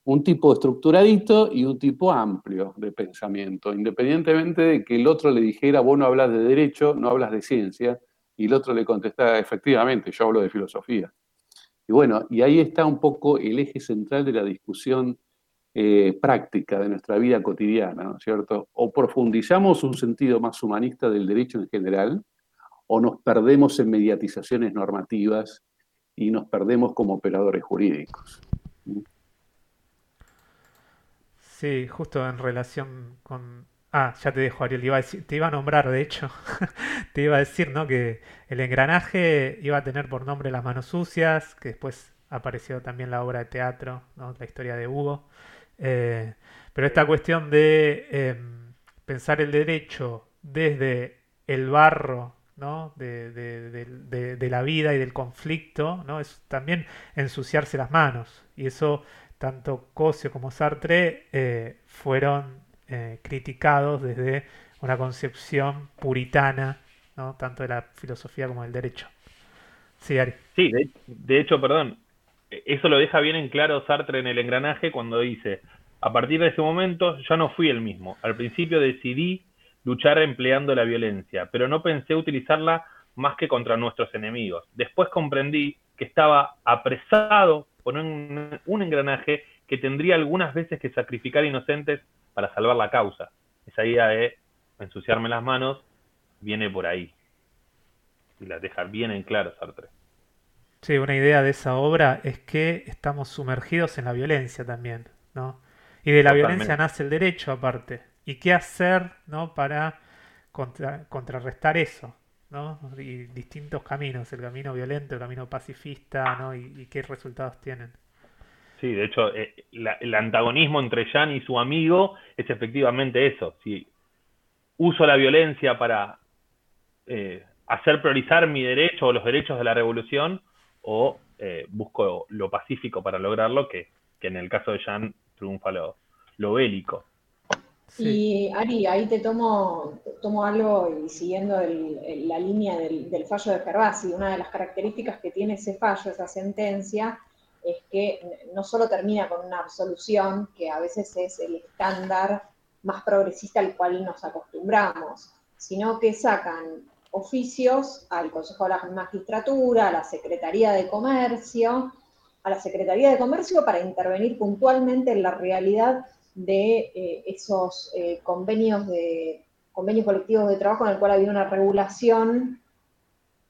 Un tipo estructuradito y un tipo amplio de pensamiento, independientemente de que el otro le dijera, vos no hablas de derecho, no hablas de ciencia, y el otro le contestaba, efectivamente, yo hablo de filosofía. Y bueno, y ahí está un poco el eje central de la discusión eh, práctica de nuestra vida cotidiana, ¿no es cierto? O profundizamos un sentido más humanista del derecho en general, o nos perdemos en mediatizaciones normativas y nos perdemos como operadores jurídicos. Sí, justo en relación con Ah, ya te dejo, Ariel. te iba a nombrar, de hecho. te iba a decir, ¿no? Que el engranaje iba a tener por nombre Las manos sucias, que después apareció también la obra de teatro, ¿no? La historia de Hugo. Eh, pero esta cuestión de em, pensar el derecho desde el barro, ¿no? De, la vida y del conflicto, ¿no? Es también ensuciarse las manos. Y eso tanto Cosio como Sartre eh, fueron eh, criticados desde una concepción puritana, ¿no? tanto de la filosofía como del derecho. Sí, Ari. Sí, de, hecho, perdón, eso lo deja bien en claro Sartre en el engranaje cuando dice, a partir de ese momento ya no fui el mismo. Al principio decidí luchar empleando la violencia, pero no pensé utilizarla más que contra nuestros enemigos. Después comprendí que estaba apresado por un, un engranaje que tendría algunas veces que sacrificar inocentes para salvar la causa. Esa idea de ensuciarme las manos viene por ahí. Y la deja bien en claro Sartre. Sí, una idea de esa obra es que estamos sumergidos en la violencia también, ¿no? Y de la violencia nace el derecho aparte. ¿Y qué hacer, ¿no? Para contrarrestar eso, ¿no? Y distintos caminos, el camino violento, el camino pacifista, ¿no? Y, qué resultados tienen. Sí, de hecho, eh, el antagonismo entre Jan y su amigo es efectivamente eso. Si uso la violencia para eh, hacer priorizar mi derecho o los derechos de la revolución, o eh, busco lo pacífico para lograrlo, que, en el caso de Jan triunfa lo, lo bélico. Y Ari, ahí te tomo, tomo algo y siguiendo la línea del, fallo de Gervasi, una de las características que tiene ese fallo, esa sentencia, es que no solo termina con una absolución, que a veces es el estándar más progresista al cual nos acostumbramos, sino que sacan oficios al Consejo de la Magistratura, a la Secretaría de Comercio, a la Secretaría de Comercio para intervenir puntualmente en la realidad de eh, esos eh, convenios de convenios colectivos de trabajo en el cual había una regulación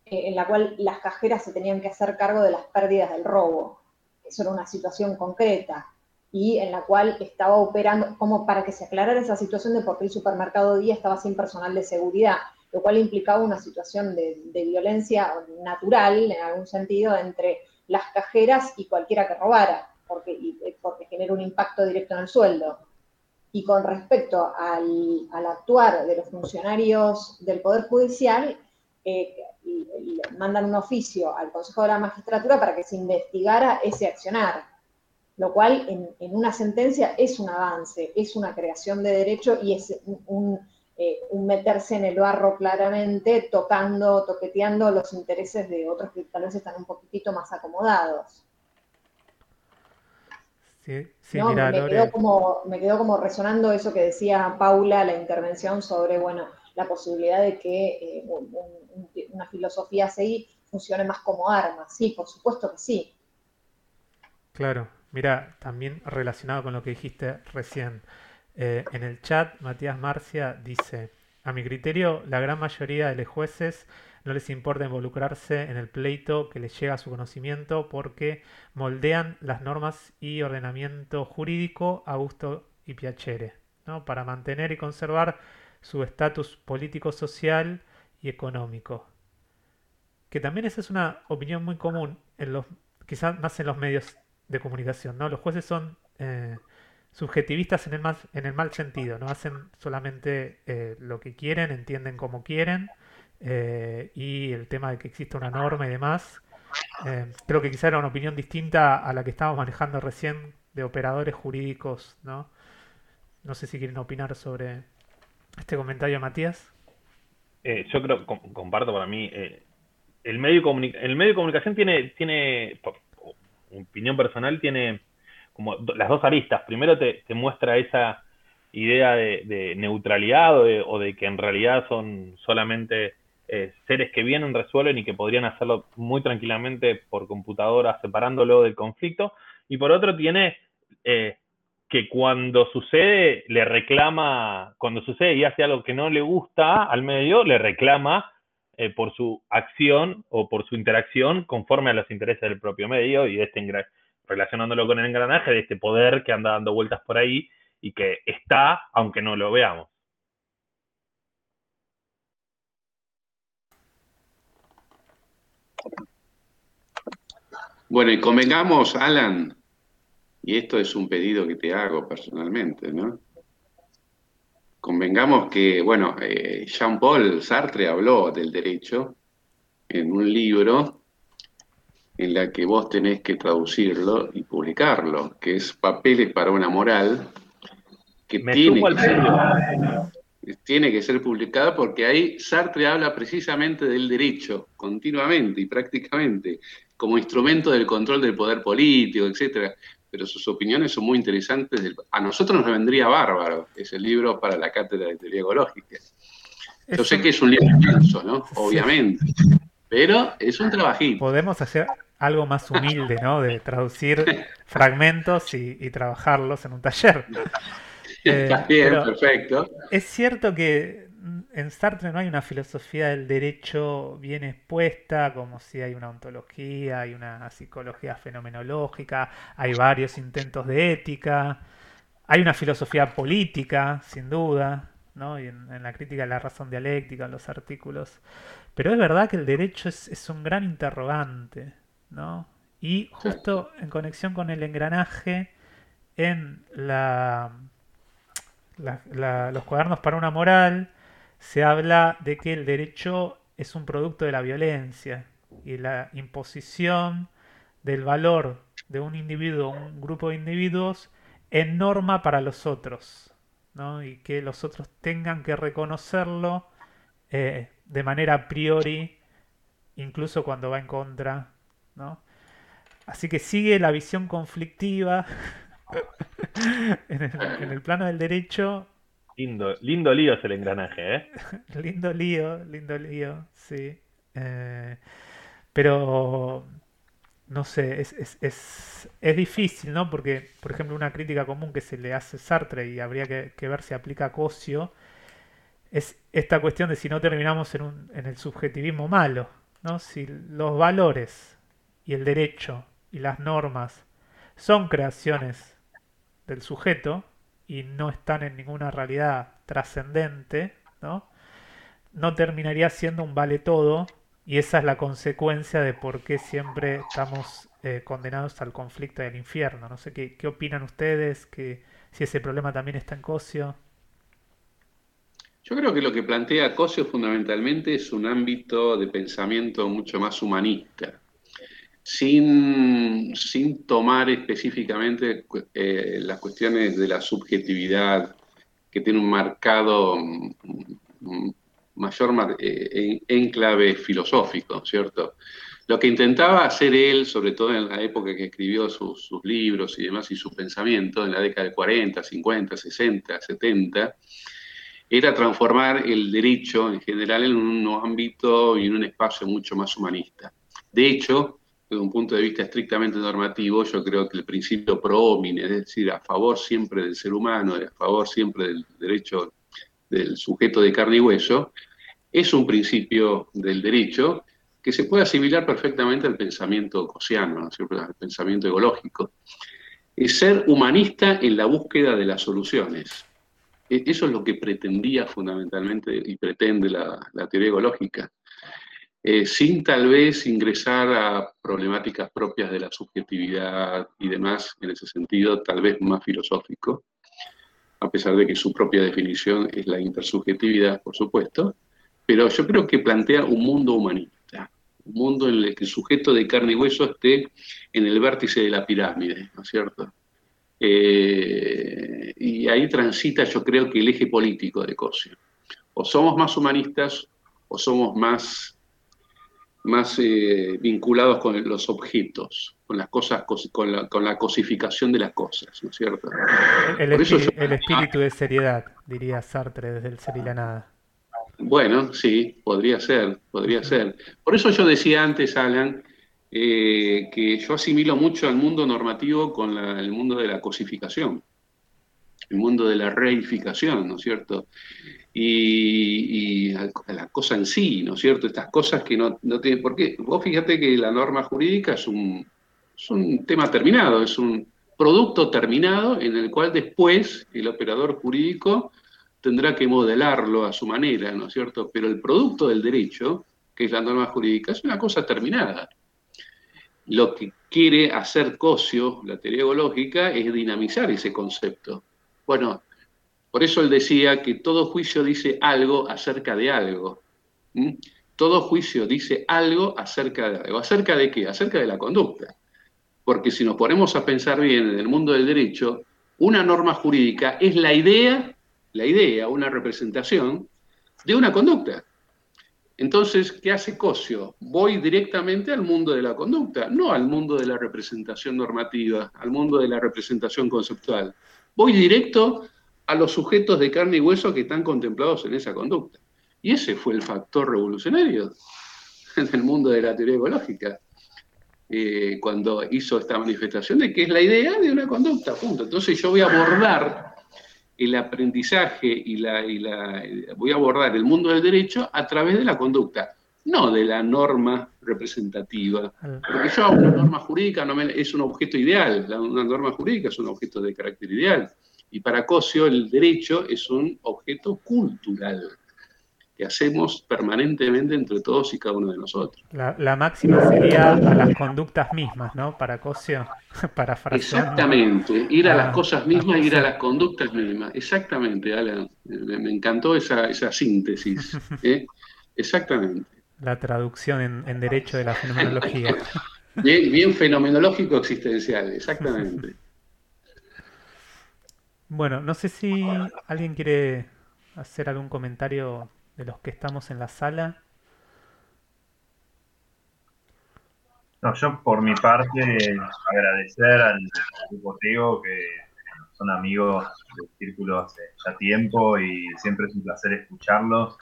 eh, en la cual las cajeras se tenían que hacer cargo de las pérdidas del robo. Eso una situación concreta y en la cual estaba operando, como para que se aclarara esa situación de por qué el supermercado Día estaba sin personal de seguridad, lo cual implicaba una situación de, violencia natural, en algún sentido, entre las cajeras y cualquiera que robara porque, eh, porque genera un impacto directo en el sueldo. Y con respecto al, actuar de los funcionarios del Poder Judicial, eh, mandan un oficio al Consejo de la Magistratura para que se investigara ese accionar, lo cual en, una sentencia es un avance, es una creación de derecho y es un, eh, un, meterse en el barro claramente, tocando, toqueteando los intereses de otros que tal vez están un poquitito más acomodados. Me, quedó como, me quedó como resonando eso que decía Paula, la intervención sobre, bueno, la posibilidad de que eh, una filosofía así funcione más como arma. Sí, por supuesto que sí. Claro, mira, también relacionado con lo que dijiste recién. Eh, en el chat, Matías Marcia dice, a mi criterio, la gran mayoría de los jueces no les importa involucrarse en el pleito que les llega a su conocimiento porque moldean las normas y ordenamiento jurídico a gusto y piacere, ¿no? para mantener y conservar su estatus político, social económico. Que también esa es una opinión muy común, en los, quizás más en los medios de comunicación. ¿no? Los jueces son eh, subjetivistas en el, más, en el mal sentido, no hacen solamente eh, lo que quieren, entienden como quieren eh, y el tema de que existe una norma y demás. Creo que quizá era una opinión distinta a la que estábamos manejando recién de operadores jurídicos, ¿no? No sé si quieren opinar sobre este comentario, Matías. Eh, yo creo, comparto para mí, el, medio el medio de comunicación tiene, tiene, opinión personal, tiene como las dos aristas. Primero te, muestra esa idea de, neutralidad o de, que en realidad son solamente eh, seres que vienen, resuelven y que podrían hacerlo muy tranquilamente por computadora, separándolo del conflicto. Y por otro tiene eh, que cuando sucede, le reclama, cuando sucede y hace algo que no le gusta al medio, le reclama eh, por su acción o por su interacción conforme a los intereses del propio medio y de este relacionándolo con el engranaje de este poder que anda dando vueltas por ahí y que está aunque no lo veamos. Bueno, y convengamos, Alan, y esto es un pedido que te hago personalmente, ¿no? Convengamos que, bueno, eh, Jean-Paul Sartre habló del derecho en un libro en la que vos tenés que traducirlo y publicarlo, que es Papeles para una moral, que tiene que, ser, tiene que ser publicada porque ahí Sartre habla precisamente del derecho, continuamente y prácticamente, como instrumento del control del poder político, etcétera. Pero sus opiniones son muy interesantes. A nosotros nos vendría bárbaro ese libro para la cátedra de teoría ecológica. Yo sé que es un libro inmenso, ¿no? Obviamente. Pero es un trabajito. Podemos hacer algo más humilde, ¿no? De traducir fragmentos y, trabajarlos en un taller. Está bien, eh, perfecto. Es cierto que en Sartre no hay una filosofía del derecho bien expuesta, como si hay una ontología, hay una psicología fenomenológica, hay varios intentos de ética, hay una filosofía política, sin duda, ¿no? y en, la crítica de la razón dialéctica, en los artículos. Pero es verdad que el derecho es, un gran interrogante, ¿no? Y justo en conexión con el engranaje, en la, los cuadernos para una moral, se habla de que el derecho es un producto de la violencia y la imposición del valor de un individuo o un grupo de individuos en norma para los otros, y que los otros tengan que reconocerlo eh, de manera a priori, incluso cuando va en contra. Así que sigue la visión conflictiva en, el, plano del derecho Lindo, lindo lío es el engranaje, ¿eh? lindo lío, lindo lío, sí. Eh, pero, no sé, es, es, es, es, difícil, ¿no? Porque, por ejemplo, una crítica común que se le hace a Sartre y habría que, ver si aplica a Cosio, es esta cuestión de si no terminamos en, un, en el subjetivismo malo, ¿no? Si los valores y el derecho y las normas son creaciones del sujeto, y no están en ninguna realidad trascendente, ¿no? no terminaría siendo un vale todo y esa es la consecuencia de por qué siempre estamos eh, condenados al conflicto del infierno. No sé qué, qué opinan ustedes, que si ese problema también está en Cosio. Yo creo que lo que plantea Cosio fundamentalmente es un ámbito de pensamiento mucho más humanista sin, sin tomar específicamente eh, las cuestiones de la subjetividad, que tiene un marcado mm, mayor eh, enclave filosófico, ¿cierto? Lo que intentaba hacer él, sobre todo en la época que escribió sus, sus libros y demás, y su pensamiento, en la década de 40, 50, 60, 70, era transformar el derecho en general en un ámbito y en un espacio mucho más humanista. De hecho, desde un punto de vista estrictamente normativo, yo creo que el principio pro homine, es decir, a favor siempre del ser humano, a favor siempre del derecho del sujeto de carne y hueso, es un principio del derecho que se puede asimilar perfectamente al pensamiento cosiano, al pensamiento ecológico. Es ser humanista en la búsqueda de las soluciones. E-, eso es lo que pretendía fundamentalmente y pretende la teoría ecológica. Eh, sin tal vez ingresar a problemáticas propias de la subjetividad y demás, en ese sentido, tal vez más filosófico, a pesar de que su propia definición es la intersubjetividad, por supuesto, pero yo creo que plantea un mundo humanista, un mundo en el que el sujeto de carne y hueso esté en el vértice de la pirámide, ¿no es cierto? Eh, y ahí transita yo creo que el eje político de Cosio. O somos más humanistas o somos más más eh, vinculados con los objetos, con las cosas, con la, con la, cosificación de las cosas, ¿no es cierto? El, espíritu, de seriedad, diría Sartre desde el ser y la nada. Bueno, sí, podría ser, podría ser. Por eso yo decía antes, Alan, eh, que yo asimilo mucho al mundo normativo con el mundo de la cosificación, el mundo de la reificación, ¿no es cierto? y, la cosa en sí, ¿no es cierto? Estas cosas que no, no tienen por qué. Vos fíjate que la norma jurídica es un, es un tema terminado, es un producto terminado en el cual después el operador jurídico tendrá que modelarlo a su manera, ¿no es cierto? Pero el producto del derecho, que es la norma jurídica, es una cosa terminada. Lo que quiere hacer Cosio, la teoría ecológica, es dinamizar ese concepto. Bueno, por eso él decía que todo juicio dice algo acerca de algo. Todo juicio dice algo acerca de algo. ¿Acerca de qué? Acerca de la conducta. Porque si nos ponemos a pensar bien en el mundo del derecho, una norma jurídica es la idea, la idea, una representación de una conducta. Entonces, ¿qué hace Cosio? Voy directamente al mundo de la conducta, no al mundo de la representación normativa, al mundo de la representación conceptual. Voy directo a los sujetos de carne y hueso que están contemplados en esa conducta. Y ese fue el factor revolucionario en el mundo de la teoría ecológica, eh, cuando hizo esta manifestación de que es la idea de una conducta, punto. Entonces yo voy a abordar el aprendizaje y la, voy a abordar el mundo del derecho a través de la conducta, no de la norma representativa. Porque yo una norma jurídica no es un objeto ideal, una norma jurídica es un objeto de carácter ideal. Y para Cosio el derecho es un objeto cultural que hacemos permanentemente entre todos y cada uno de nosotros. La, máxima sería a las conductas mismas, ¿no? Para Cosio, para Exactamente, ir a las ah, cosas mismas, ir a las conductas mismas. Exactamente, Alan. Me, encantó esa, síntesis. ¿eh? Exactamente. La traducción en, derecho de la fenomenología. Bien, bien fenomenológico existencial, exactamente. Bueno, no sé si alguien quiere hacer algún comentario de los que estamos en la sala. No, yo por mi parte agradecer al grupo Tego que son amigos del círculo hace ya tiempo y siempre es un placer escucharlos.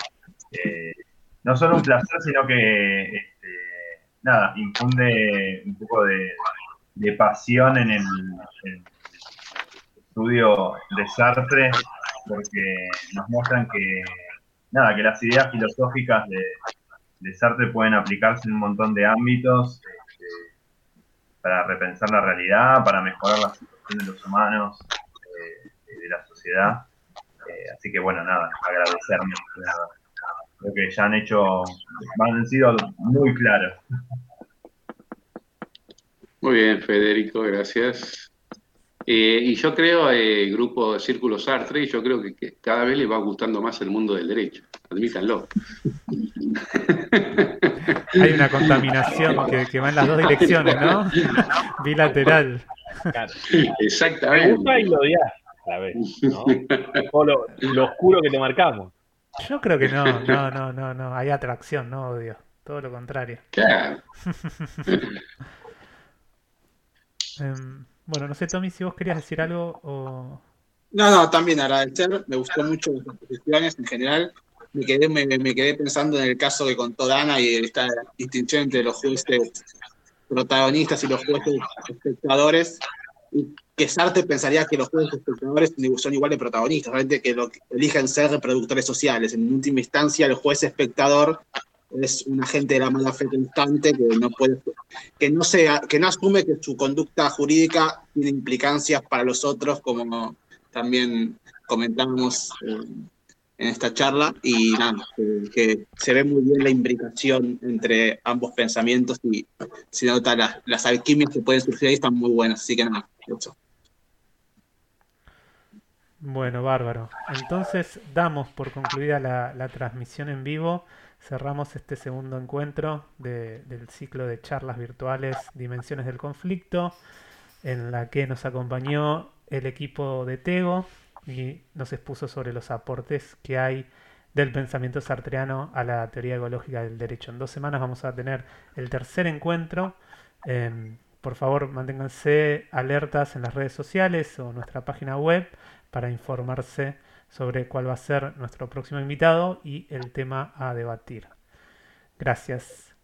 Eh, no solo un placer, sino que este, nada, infunde un poco de, pasión en el, estudio de Sartre, porque nos muestran que, nada, que las ideas filosóficas de, Sartre pueden aplicarse en un montón de ámbitos este, para repensar la realidad, para mejorar la situación de los humanos, eh, de la sociedad. Eh, así que bueno, nada, agradecerme. Creo que ya han hecho, han sido muy claros. Muy bien, Federico, gracias. Eh, y yo creo, el eh, grupo Círculo Sartre, y yo creo que, cada vez le va gustando más el mundo del derecho, admítanlo. Hay una contaminación que, va en las dos direcciones, ¿no? Bilateral. Exactamente. Me gusta y lo odias a la vez, ¿no? O lo, oscuro que te marcamos. Yo creo que no, no, no, no, no. Hay atracción, no odio. Todo lo contrario. Claro. Em, bueno, no sé, Tommy, si vos querías decir algo o... No, no, también agradecer. Me gustó mucho las exposiciones en general. Me quedé, me, quedé pensando en el caso que contó Dana y esta distinción entre los jueces protagonistas y los jueces espectadores. Y que Sartre pensaría que los jueces espectadores son igual de protagonistas, realmente que lo que eligen ser reproductores sociales. En última instancia, el juez espectador es un agente de la mala fe constante que no puede, que no sea, que no asume que su conducta jurídica tiene implicancias para los otros, como también comentábamos eh, en esta charla, y nada, que, se ve muy bien la imbricación entre ambos pensamientos y se nota las, alquimias que pueden surgir ahí están muy buenas, así que nada, eso. Bueno, bárbaro. Entonces damos por concluida la transmisión en vivo cerramos este segundo encuentro del ciclo de charlas virtuales Dimensiones del Conflicto, en la que nos acompañó el equipo de Tego y nos expuso sobre los aportes que hay del pensamiento sartreano a la teoría ecológica del derecho. En dos semanas vamos a tener el tercer encuentro. Em, por favor, manténganse alertas en las redes sociales o nuestra página web para informarse sobre cuál va a ser nuestro próximo invitado y el tema a debatir. Gracias.